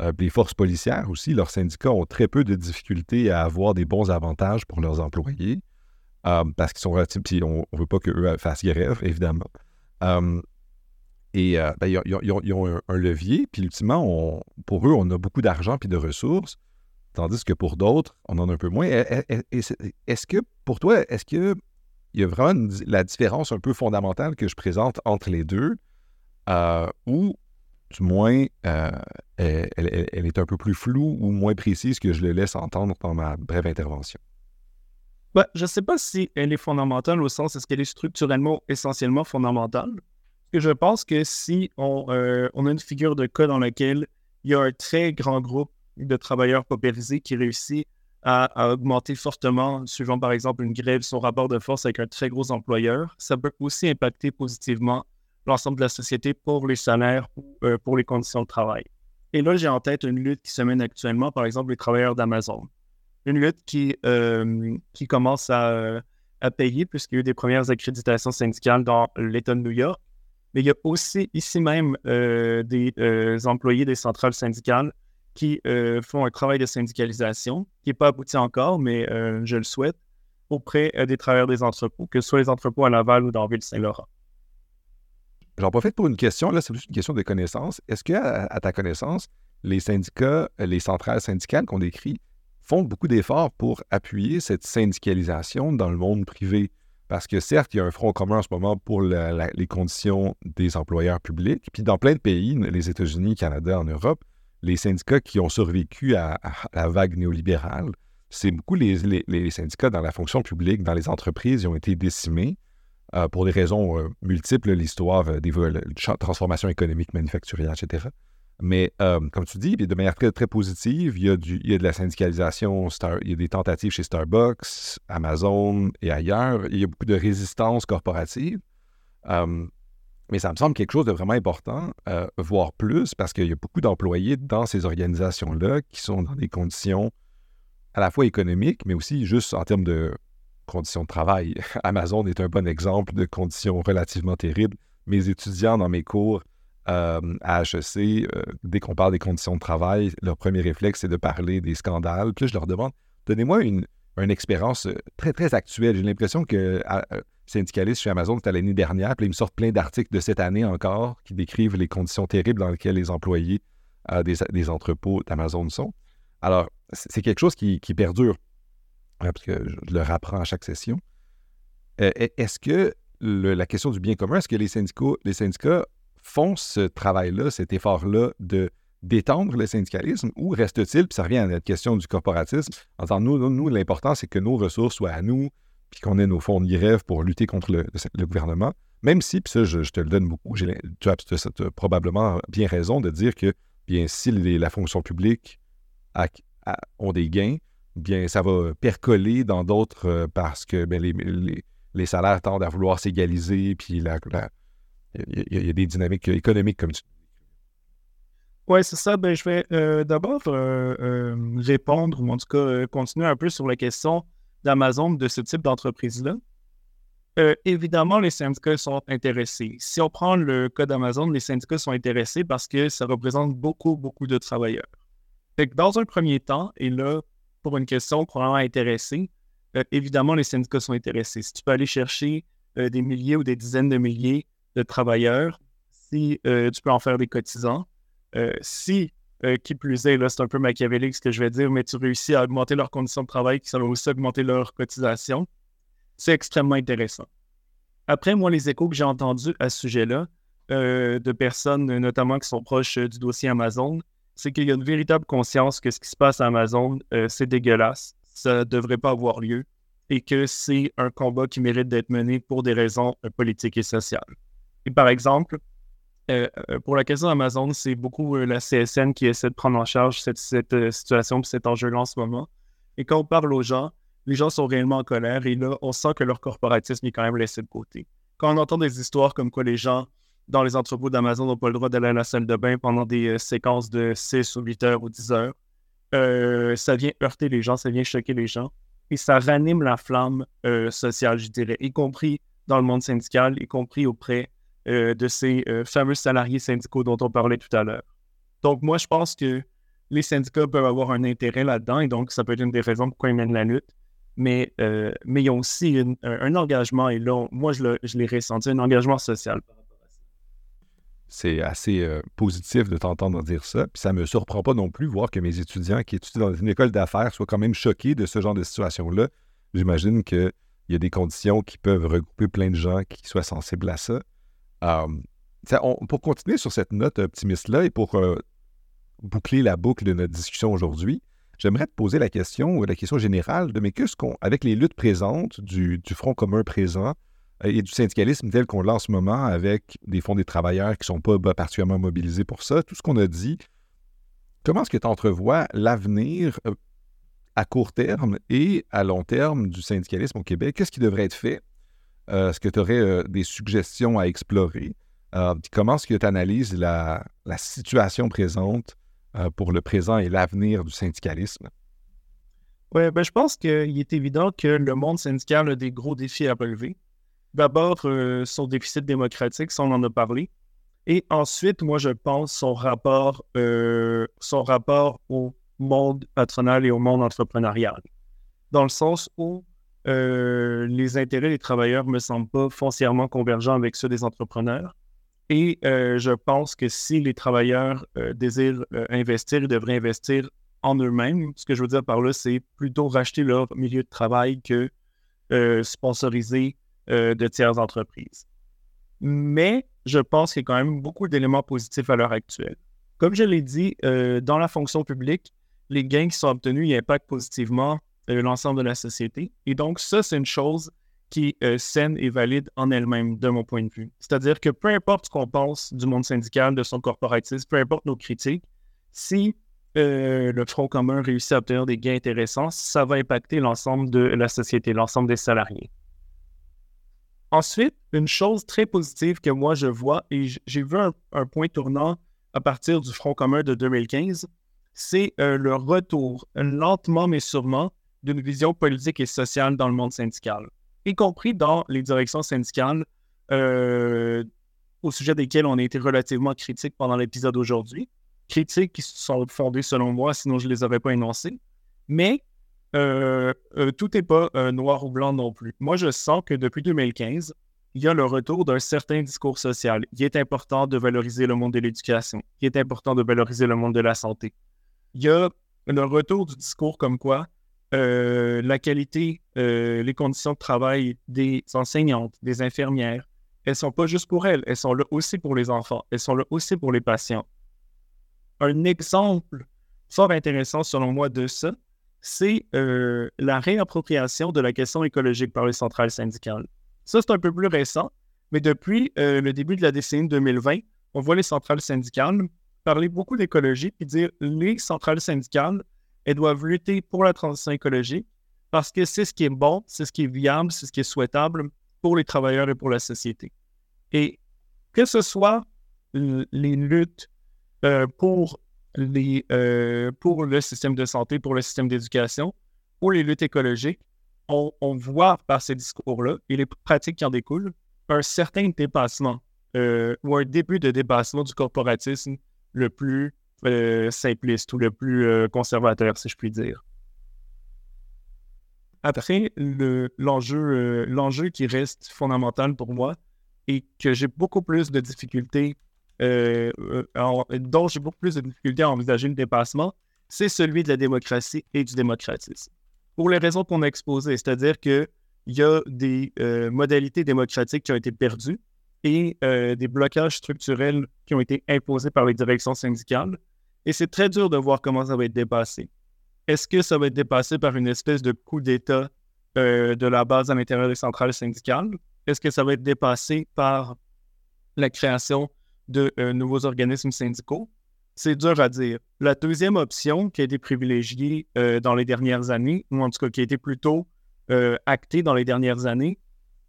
Euh, les forces policières aussi, leurs syndicats ont très peu de difficultés à avoir des bons avantages pour leurs employés parce qu'ils sont relativement. On ne veut pas qu'eux fassent grève, évidemment. Et euh, ben, ils, ont, un, levier, puis ultimement, pour eux, on a beaucoup d'argent puis de ressources, tandis que pour d'autres, on en a un peu moins. Est-ce que, pour toi, est-ce qu'il y a vraiment la différence un peu fondamentale que je présente entre les deux, euh, ou du moins, euh, elle, est un peu plus floue ou moins précise que je le laisse entendre dans ma brève intervention? Ben, je ne sais pas si elle est fondamentale au sens est-ce qu'elle est structurellement essentiellement fondamentale? Que je pense que si euh, on, a une figure de cas dans laquelle il y a un très grand groupe de travailleurs paupérisés qui réussit à, augmenter fortement, suivant par exemple une grève, son rapport de force avec un très gros employeur, ça peut aussi impacter positivement l'ensemble de la société pour les salaires euh, pour les conditions de travail. Et là, j'ai en tête une lutte qui se mène actuellement, par exemple, les travailleurs d'Amazon. Une lutte qui, euh, qui commence à, à payer puisqu'il y a eu des premières accréditations syndicales dans l'État de New York mais il y a aussi ici même euh, des euh, employés des centrales syndicales qui euh, font un travail de syndicalisation qui n'est pas abouti encore, mais je le souhaite, auprès des travailleurs des entrepôts, que ce soit les entrepôts à Laval ou dans Ville-Saint-Laurent. J'en profite pour une question, là, c'est plus une question de connaissance. Est-ce que, à, ta connaissance, les syndicats, les centrales syndicales qu'on décrit font beaucoup d'efforts pour appuyer cette syndicalisation dans le monde privé? Parce que certes, il y a un front commun en ce moment pour les conditions des employeurs publics. Puis dans plein de pays, les États-Unis, Canada, en Europe, les syndicats qui ont survécu à, la vague néolibérale, c'est beaucoup les, syndicats dans la fonction publique, dans les entreprises, ils ont été décimés euh, pour des raisons euh, multiples, l'histoire euh, des transformations économiques, manufacturières, etc. Mais euh, comme tu dis, de manière très, très positive, il y, a du, de la syndicalisation, il y a des tentatives chez Starbucks, Amazon et ailleurs. Il y a beaucoup de résistance corporative. Euh, mais ça me semble quelque chose de vraiment important, euh, voire plus, parce qu'il y a beaucoup d'employés dans ces organisations-là qui sont dans des conditions à la fois économiques, mais aussi juste en termes de conditions de travail. *laughs* Amazon est un bon exemple de conditions relativement terribles. Mes étudiants dans mes cours euh, à HEC, euh, dès qu'on parle des conditions de travail, leur premier réflexe, c'est de parler des scandales. Puis je leur demande, donnez-moi une, expérience euh, très, très actuelle. J'ai l'impression que syndicaliste chez Amazon, c'était l'année dernière, puis ils me sortent plein d'articles de cette année encore qui décrivent les conditions terribles dans lesquelles les employés des, entrepôts d'Amazon sont. Alors, c'est quelque chose qui, perdure, parce que je le rapprends à chaque session. est-ce que la question du bien commun, est-ce que les syndicats, les syndicats font ce travail-là, cet effort-là de d'étendre le syndicalisme ou reste-t-il, puis ça revient à la question du corporatisme, en disant nous, l'important, c'est que nos ressources soient à nous, puis qu'on ait nos fonds de grève pour lutter contre le, gouvernement. Même si, puis ça, je, te le donne beaucoup, tu as, probablement bien raison de dire que, bien, si la fonction publique a, ont des gains, bien, ça va percoler dans d'autres euh, parce que ben, les, salaires tendent à vouloir s'égaliser, puis il y, a des dynamiques économiques comme tu oui, c'est ça. Ben, je vais euh, d'abord euh, répondre, ou en tout cas continuer un peu sur la question d'Amazon, de ce type d'entreprise-là. évidemment, les syndicats sont intéressés. Si on prend le cas d'Amazon, les syndicats sont intéressés parce que ça représente beaucoup, beaucoup de travailleurs. dans un premier temps, et là, pour une question probablement intéressée, euh, évidemment, les syndicats sont intéressés. Si tu peux aller chercher euh, des milliers ou des dizaines de milliers de travailleurs, si euh, tu peux en faire des cotisants, si, qui plus est, là, c'est un peu machiavélique ce que je vais dire, mais tu réussis à augmenter leurs conditions de travail, qui ça va aussi augmenter leurs cotisations, c'est extrêmement intéressant. Après, moi, les échos que j'ai entendus à ce sujet-là, de personnes notamment qui sont proches du dossier Amazon, c'est qu'il y a une véritable conscience que ce qui se passe à Amazon, euh, c'est dégueulasse, ça ne devrait pas avoir lieu et que c'est un combat qui mérite d'être mené pour des raisons euh, politiques et sociales. Et par exemple, euh, pour la question d'Amazon, c'est beaucoup la CSN qui essaie de prendre en charge cette, cette situation, cet enjeu-là en ce moment. Et quand on parle aux gens, les gens sont réellement en colère et là, on sent que leur corporatisme est quand même laissé de côté. Quand on entend des histoires comme quoi les gens dans les entrepôts d'Amazon n'ont pas le droit d'aller à la salle de bain pendant des euh, séquences de 6 ou 8 heures ou 10 heures. Euh, ça vient heurter les gens, ça vient choquer les gens. Et ça ranime la flamme euh, sociale, je dirais, y compris dans le monde syndical, y compris auprès de ces fameux salariés syndicaux dont on parlait tout à l'heure. Donc, moi, je pense que les syndicats peuvent avoir un intérêt là-dedans et donc ça peut être une des raisons pourquoi ils mènent la lutte. Mais, mais ils ont aussi un, engagement, et là, moi, je l'ai ressenti, un engagement social c'est assez euh, positif de t'entendre dire ça. Puis ça me surprend pas non plus voir que mes étudiants qui étudient dans une école d'affaires soient quand même choqués de ce genre de situation-là. J'imagine qu'il y a des conditions qui peuvent regrouper plein de gens qui soient sensibles à ça. Pour continuer sur cette note optimiste-là et pour euh, boucler la boucle de notre discussion aujourd'hui, j'aimerais te poser la question, la question générale de mais qu'est-ce qu'on, avec les luttes présentes du, Front commun présent, euh, et du syndicalisme tel qu'on l'a en ce moment avec des fonds des travailleurs qui ne sont pas particulièrement mobilisés pour ça, tout ce qu'on a dit, comment est-ce que tu entrevois l'avenir euh, à court terme et à long terme du syndicalisme au Québec? Qu'est-ce qui devrait être fait? Euh, est-ce que tu aurais des suggestions à explorer? comment est-ce que tu analyses la, situation présente pour le présent et l'avenir du syndicalisme? Oui, ben, je pense qu'il est évident que le monde syndical a des gros défis à relever. D'abord, euh, son déficit démocratique, ça on en a parlé. Et ensuite, moi, je pense son rapport, euh, son rapport au monde patronal et au monde entrepreneurial. Dans le sens où euh, les intérêts des travailleurs ne me semblent pas foncièrement convergents avec ceux des entrepreneurs. Et je pense que si les travailleurs désirent investir, ils devraient investir en eux-mêmes. Ce que je veux dire par là, c'est plutôt racheter leur milieu de travail que sponsoriser euh, de tiers entreprises. Mais je pense qu'il y a quand même beaucoup d'éléments positifs à l'heure actuelle. Comme je l'ai dit, euh, dans la fonction publique, les gains qui sont obtenus ils impactent positivement euh, l'ensemble de la société. Et donc, ça, c'est une chose qui est saine et valide en elle-même, de mon point de vue. C'est-à-dire que peu importe ce qu'on pense du monde syndical, de son corporatisme, peu importe nos critiques, si le Front commun réussit à obtenir des gains intéressants, ça va impacter l'ensemble de la société, l'ensemble des salariés. Ensuite, une chose très positive que moi je vois, et j'ai vu un, point tournant à partir du Front commun de 2015, c'est euh, le retour, lentement mais sûrement, d'une vision politique et sociale dans le monde syndical, y compris dans les directions syndicales, euh, au sujet desquelles on a été relativement critique pendant l'épisode d'aujourd'hui. Critiques qui sont fondées selon moi, sinon je ne les avais pas énoncées. Mais euh, euh, tout n'est pas noir ou blanc non plus. Moi, je sens que depuis 2015, il y a le retour d'un certain discours social. Il est important de valoriser le monde de l'éducation. Il est important de valoriser le monde de la santé. Il y a le retour du discours comme quoi la qualité, les conditions de travail des enseignantes, des infirmières, elles sont pas juste pour elles, elles sont là aussi pour les enfants, elles sont là aussi pour les patients. Un exemple fort intéressant selon moi de ça, c'est euh, la réappropriation de la question écologique par les centrales syndicales. Ça, c'est un peu plus récent, Mais depuis le début de la décennie 2020, on voit les centrales syndicales parler beaucoup d'écologie puis dire les centrales syndicales, elles doivent lutter pour la transition écologique parce que c'est ce qui est bon, c'est ce qui est viable, c'est ce qui est souhaitable pour les travailleurs et pour la société. Et que ce soit les luttes euh, pour, les, euh, pour le système de santé, pour le système d'éducation, ou les luttes écologiques, on, voit par ces discours-là et les pratiques qui en découlent un certain dépassement euh, ou un début de dépassement du corporatisme le plus simpliste ou le plus conservateur, si je puis dire. Après, l'enjeu l'enjeu qui reste fondamental pour moi et que j'ai beaucoup plus de difficultés, euh, euh dont j'ai beaucoup plus de difficultés à envisager le dépassement, c'est celui de la démocratie et du démocratisme. Pour les raisons qu'on a exposées, c'est-à-dire qu'il y a des euh, modalités démocratiques qui ont été perdues et euh, des blocages structurels qui ont été imposés par les directions syndicales. Et c'est très dur de voir comment ça va être dépassé. Est-ce que ça va être dépassé par une espèce de coup d'État de la base à l'intérieur des centrales syndicales? Est-ce que ça va être dépassé par la création de euh, nouveaux organismes syndicaux? C'est dur à dire. La deuxième option qui a été privilégiée euh, dans les dernières années, ou en tout cas qui a été plutôt euh, actée dans les dernières années,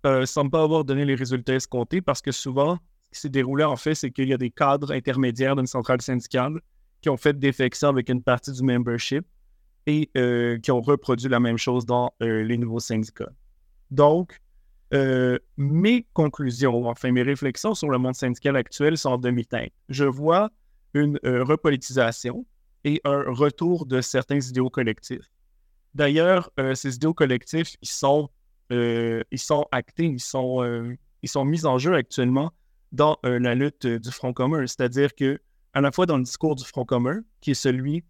ne semble pas avoir donné les résultats escomptés parce que souvent, ce qui s'est déroulé en fait, c'est qu'il y a des cadres intermédiaires d'une centrale syndicale qui ont fait défection avec une partie du membership et qui ont reproduit la même chose dans les nouveaux syndicats. Donc, euh, mes conclusions, enfin mes réflexions sur le monde syndical actuel sont en demi-teinte. Je vois une euh, repolitisation et un retour de certains idéaux collectifs. D'ailleurs, euh, ces idéaux collectifs, ils sont, ils sont actés, ils sont, ils sont mis en jeu actuellement dans la lutte du Front commun. C'est-à-dire que, à la fois dans le discours du Front commun, qui est celui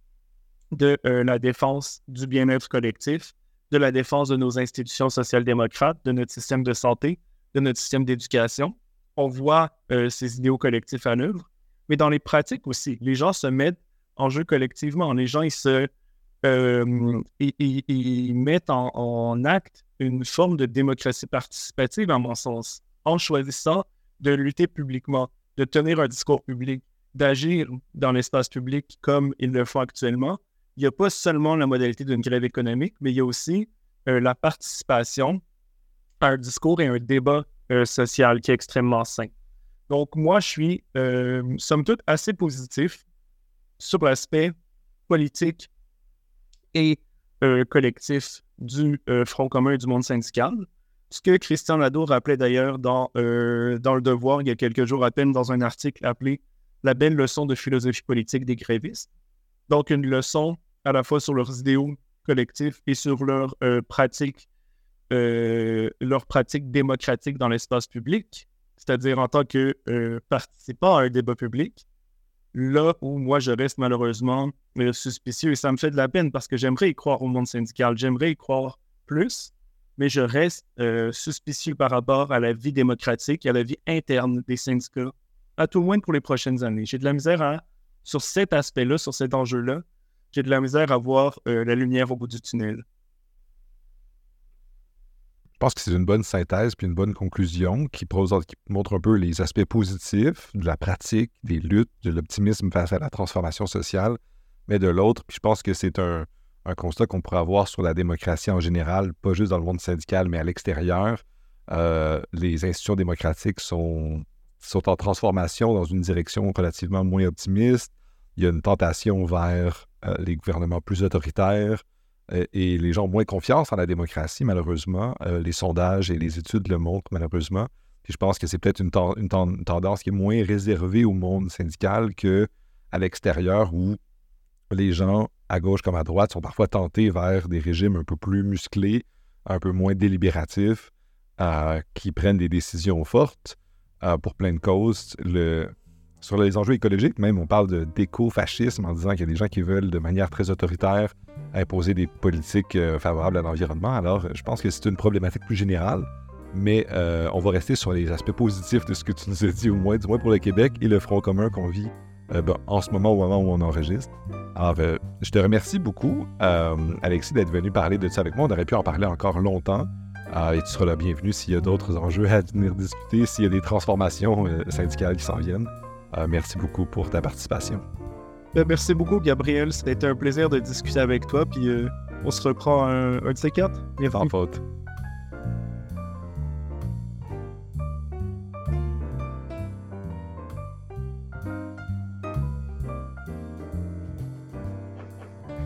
de la défense du bien-être collectif, de la défense de nos institutions social-démocrates, de notre système de santé, de notre système d'éducation. On voit euh, ces idéaux collectifs à l'œuvre, mais dans les pratiques aussi, les gens se mettent en jeu collectivement. Les gens, ils se euh, ils, mettent en, acte une forme de démocratie participative, à mon sens, en choisissant de lutter publiquement, de tenir un discours public, d'agir dans l'espace public comme ils le font actuellement, il n'y a pas seulement la modalité d'une grève économique, mais il y a aussi euh, la participation à un discours et un débat euh, social qui est extrêmement sain. Donc, moi, je suis, euh, somme toute, assez positif sur l'aspect politique et collectif du Front commun et du monde syndical. Ce que Christian Lado rappelait d'ailleurs dans, dans Le Devoir il y a quelques jours à peine dans un article appelé La belle leçon de philosophie politique des grévistes. Donc, une leçon à la fois sur leurs idéaux collectifs et sur leurs euh, pratiques, euh, démocratiques dans l'espace public, c'est-à-dire en tant que euh, participant à un débat public. Là où moi, je reste malheureusement suspicieux et ça me fait de la peine parce que j'aimerais y croire au monde syndical, j'aimerais y croire plus, mais je reste suspicieux par rapport à la vie démocratique et à la vie interne des syndicats, à tout le moins pour les prochaines années. J'ai de la misère à sur cet aspect-là, sur cet enjeu-là, j'ai de la misère à voir euh, la lumière au bout du tunnel. Je pense que c'est une bonne synthèse puis une bonne conclusion qui, montre un peu les aspects positifs de la pratique, des luttes, de l'optimisme face à la transformation sociale, mais de l'autre, puis je pense que c'est un, constat qu'on pourrait avoir sur la démocratie en général, pas juste dans le monde syndical, mais à l'extérieur. Euh, les institutions démocratiques sont sont en transformation dans une direction relativement moins optimiste. Il y a une tentation vers euh, les gouvernements plus autoritaires euh, et les gens ont moins confiance en la démocratie, malheureusement. Euh, les sondages et les études le montrent, malheureusement. Je pense que c'est peut-être une, tendance qui est moins réservée au monde syndical qu'à l'extérieur où les gens, à gauche comme à droite, sont parfois tentés vers des régimes un peu plus musclés, un peu moins délibératifs, qui prennent des décisions fortes. Euh, pour plein de causes. Sur les enjeux écologiques, même, on parle d'éco-fascisme en disant qu'il y a des gens qui veulent, de manière très autoritaire, imposer des politiques euh, favorables à l'environnement. Alors, je pense que c'est une problématique plus générale, mais euh, on va rester sur les aspects positifs de ce que tu nous as dit, au moins, du moins pour le Québec et le Front commun qu'on vit ben, en ce moment, au moment où on enregistre. Alors, je te remercie beaucoup, Alexis, d'être venu parler de ça avec moi. On aurait pu en parler encore longtemps. Et tu seras la bienvenue s'il y a d'autres enjeux à venir discuter, s'il y a des transformations syndicales qui s'en viennent. merci beaucoup pour ta participation. Ben, merci beaucoup, Gabriel. C'était un plaisir de discuter avec toi. Puis on se reprend un, un de ces quatre. Sans faute.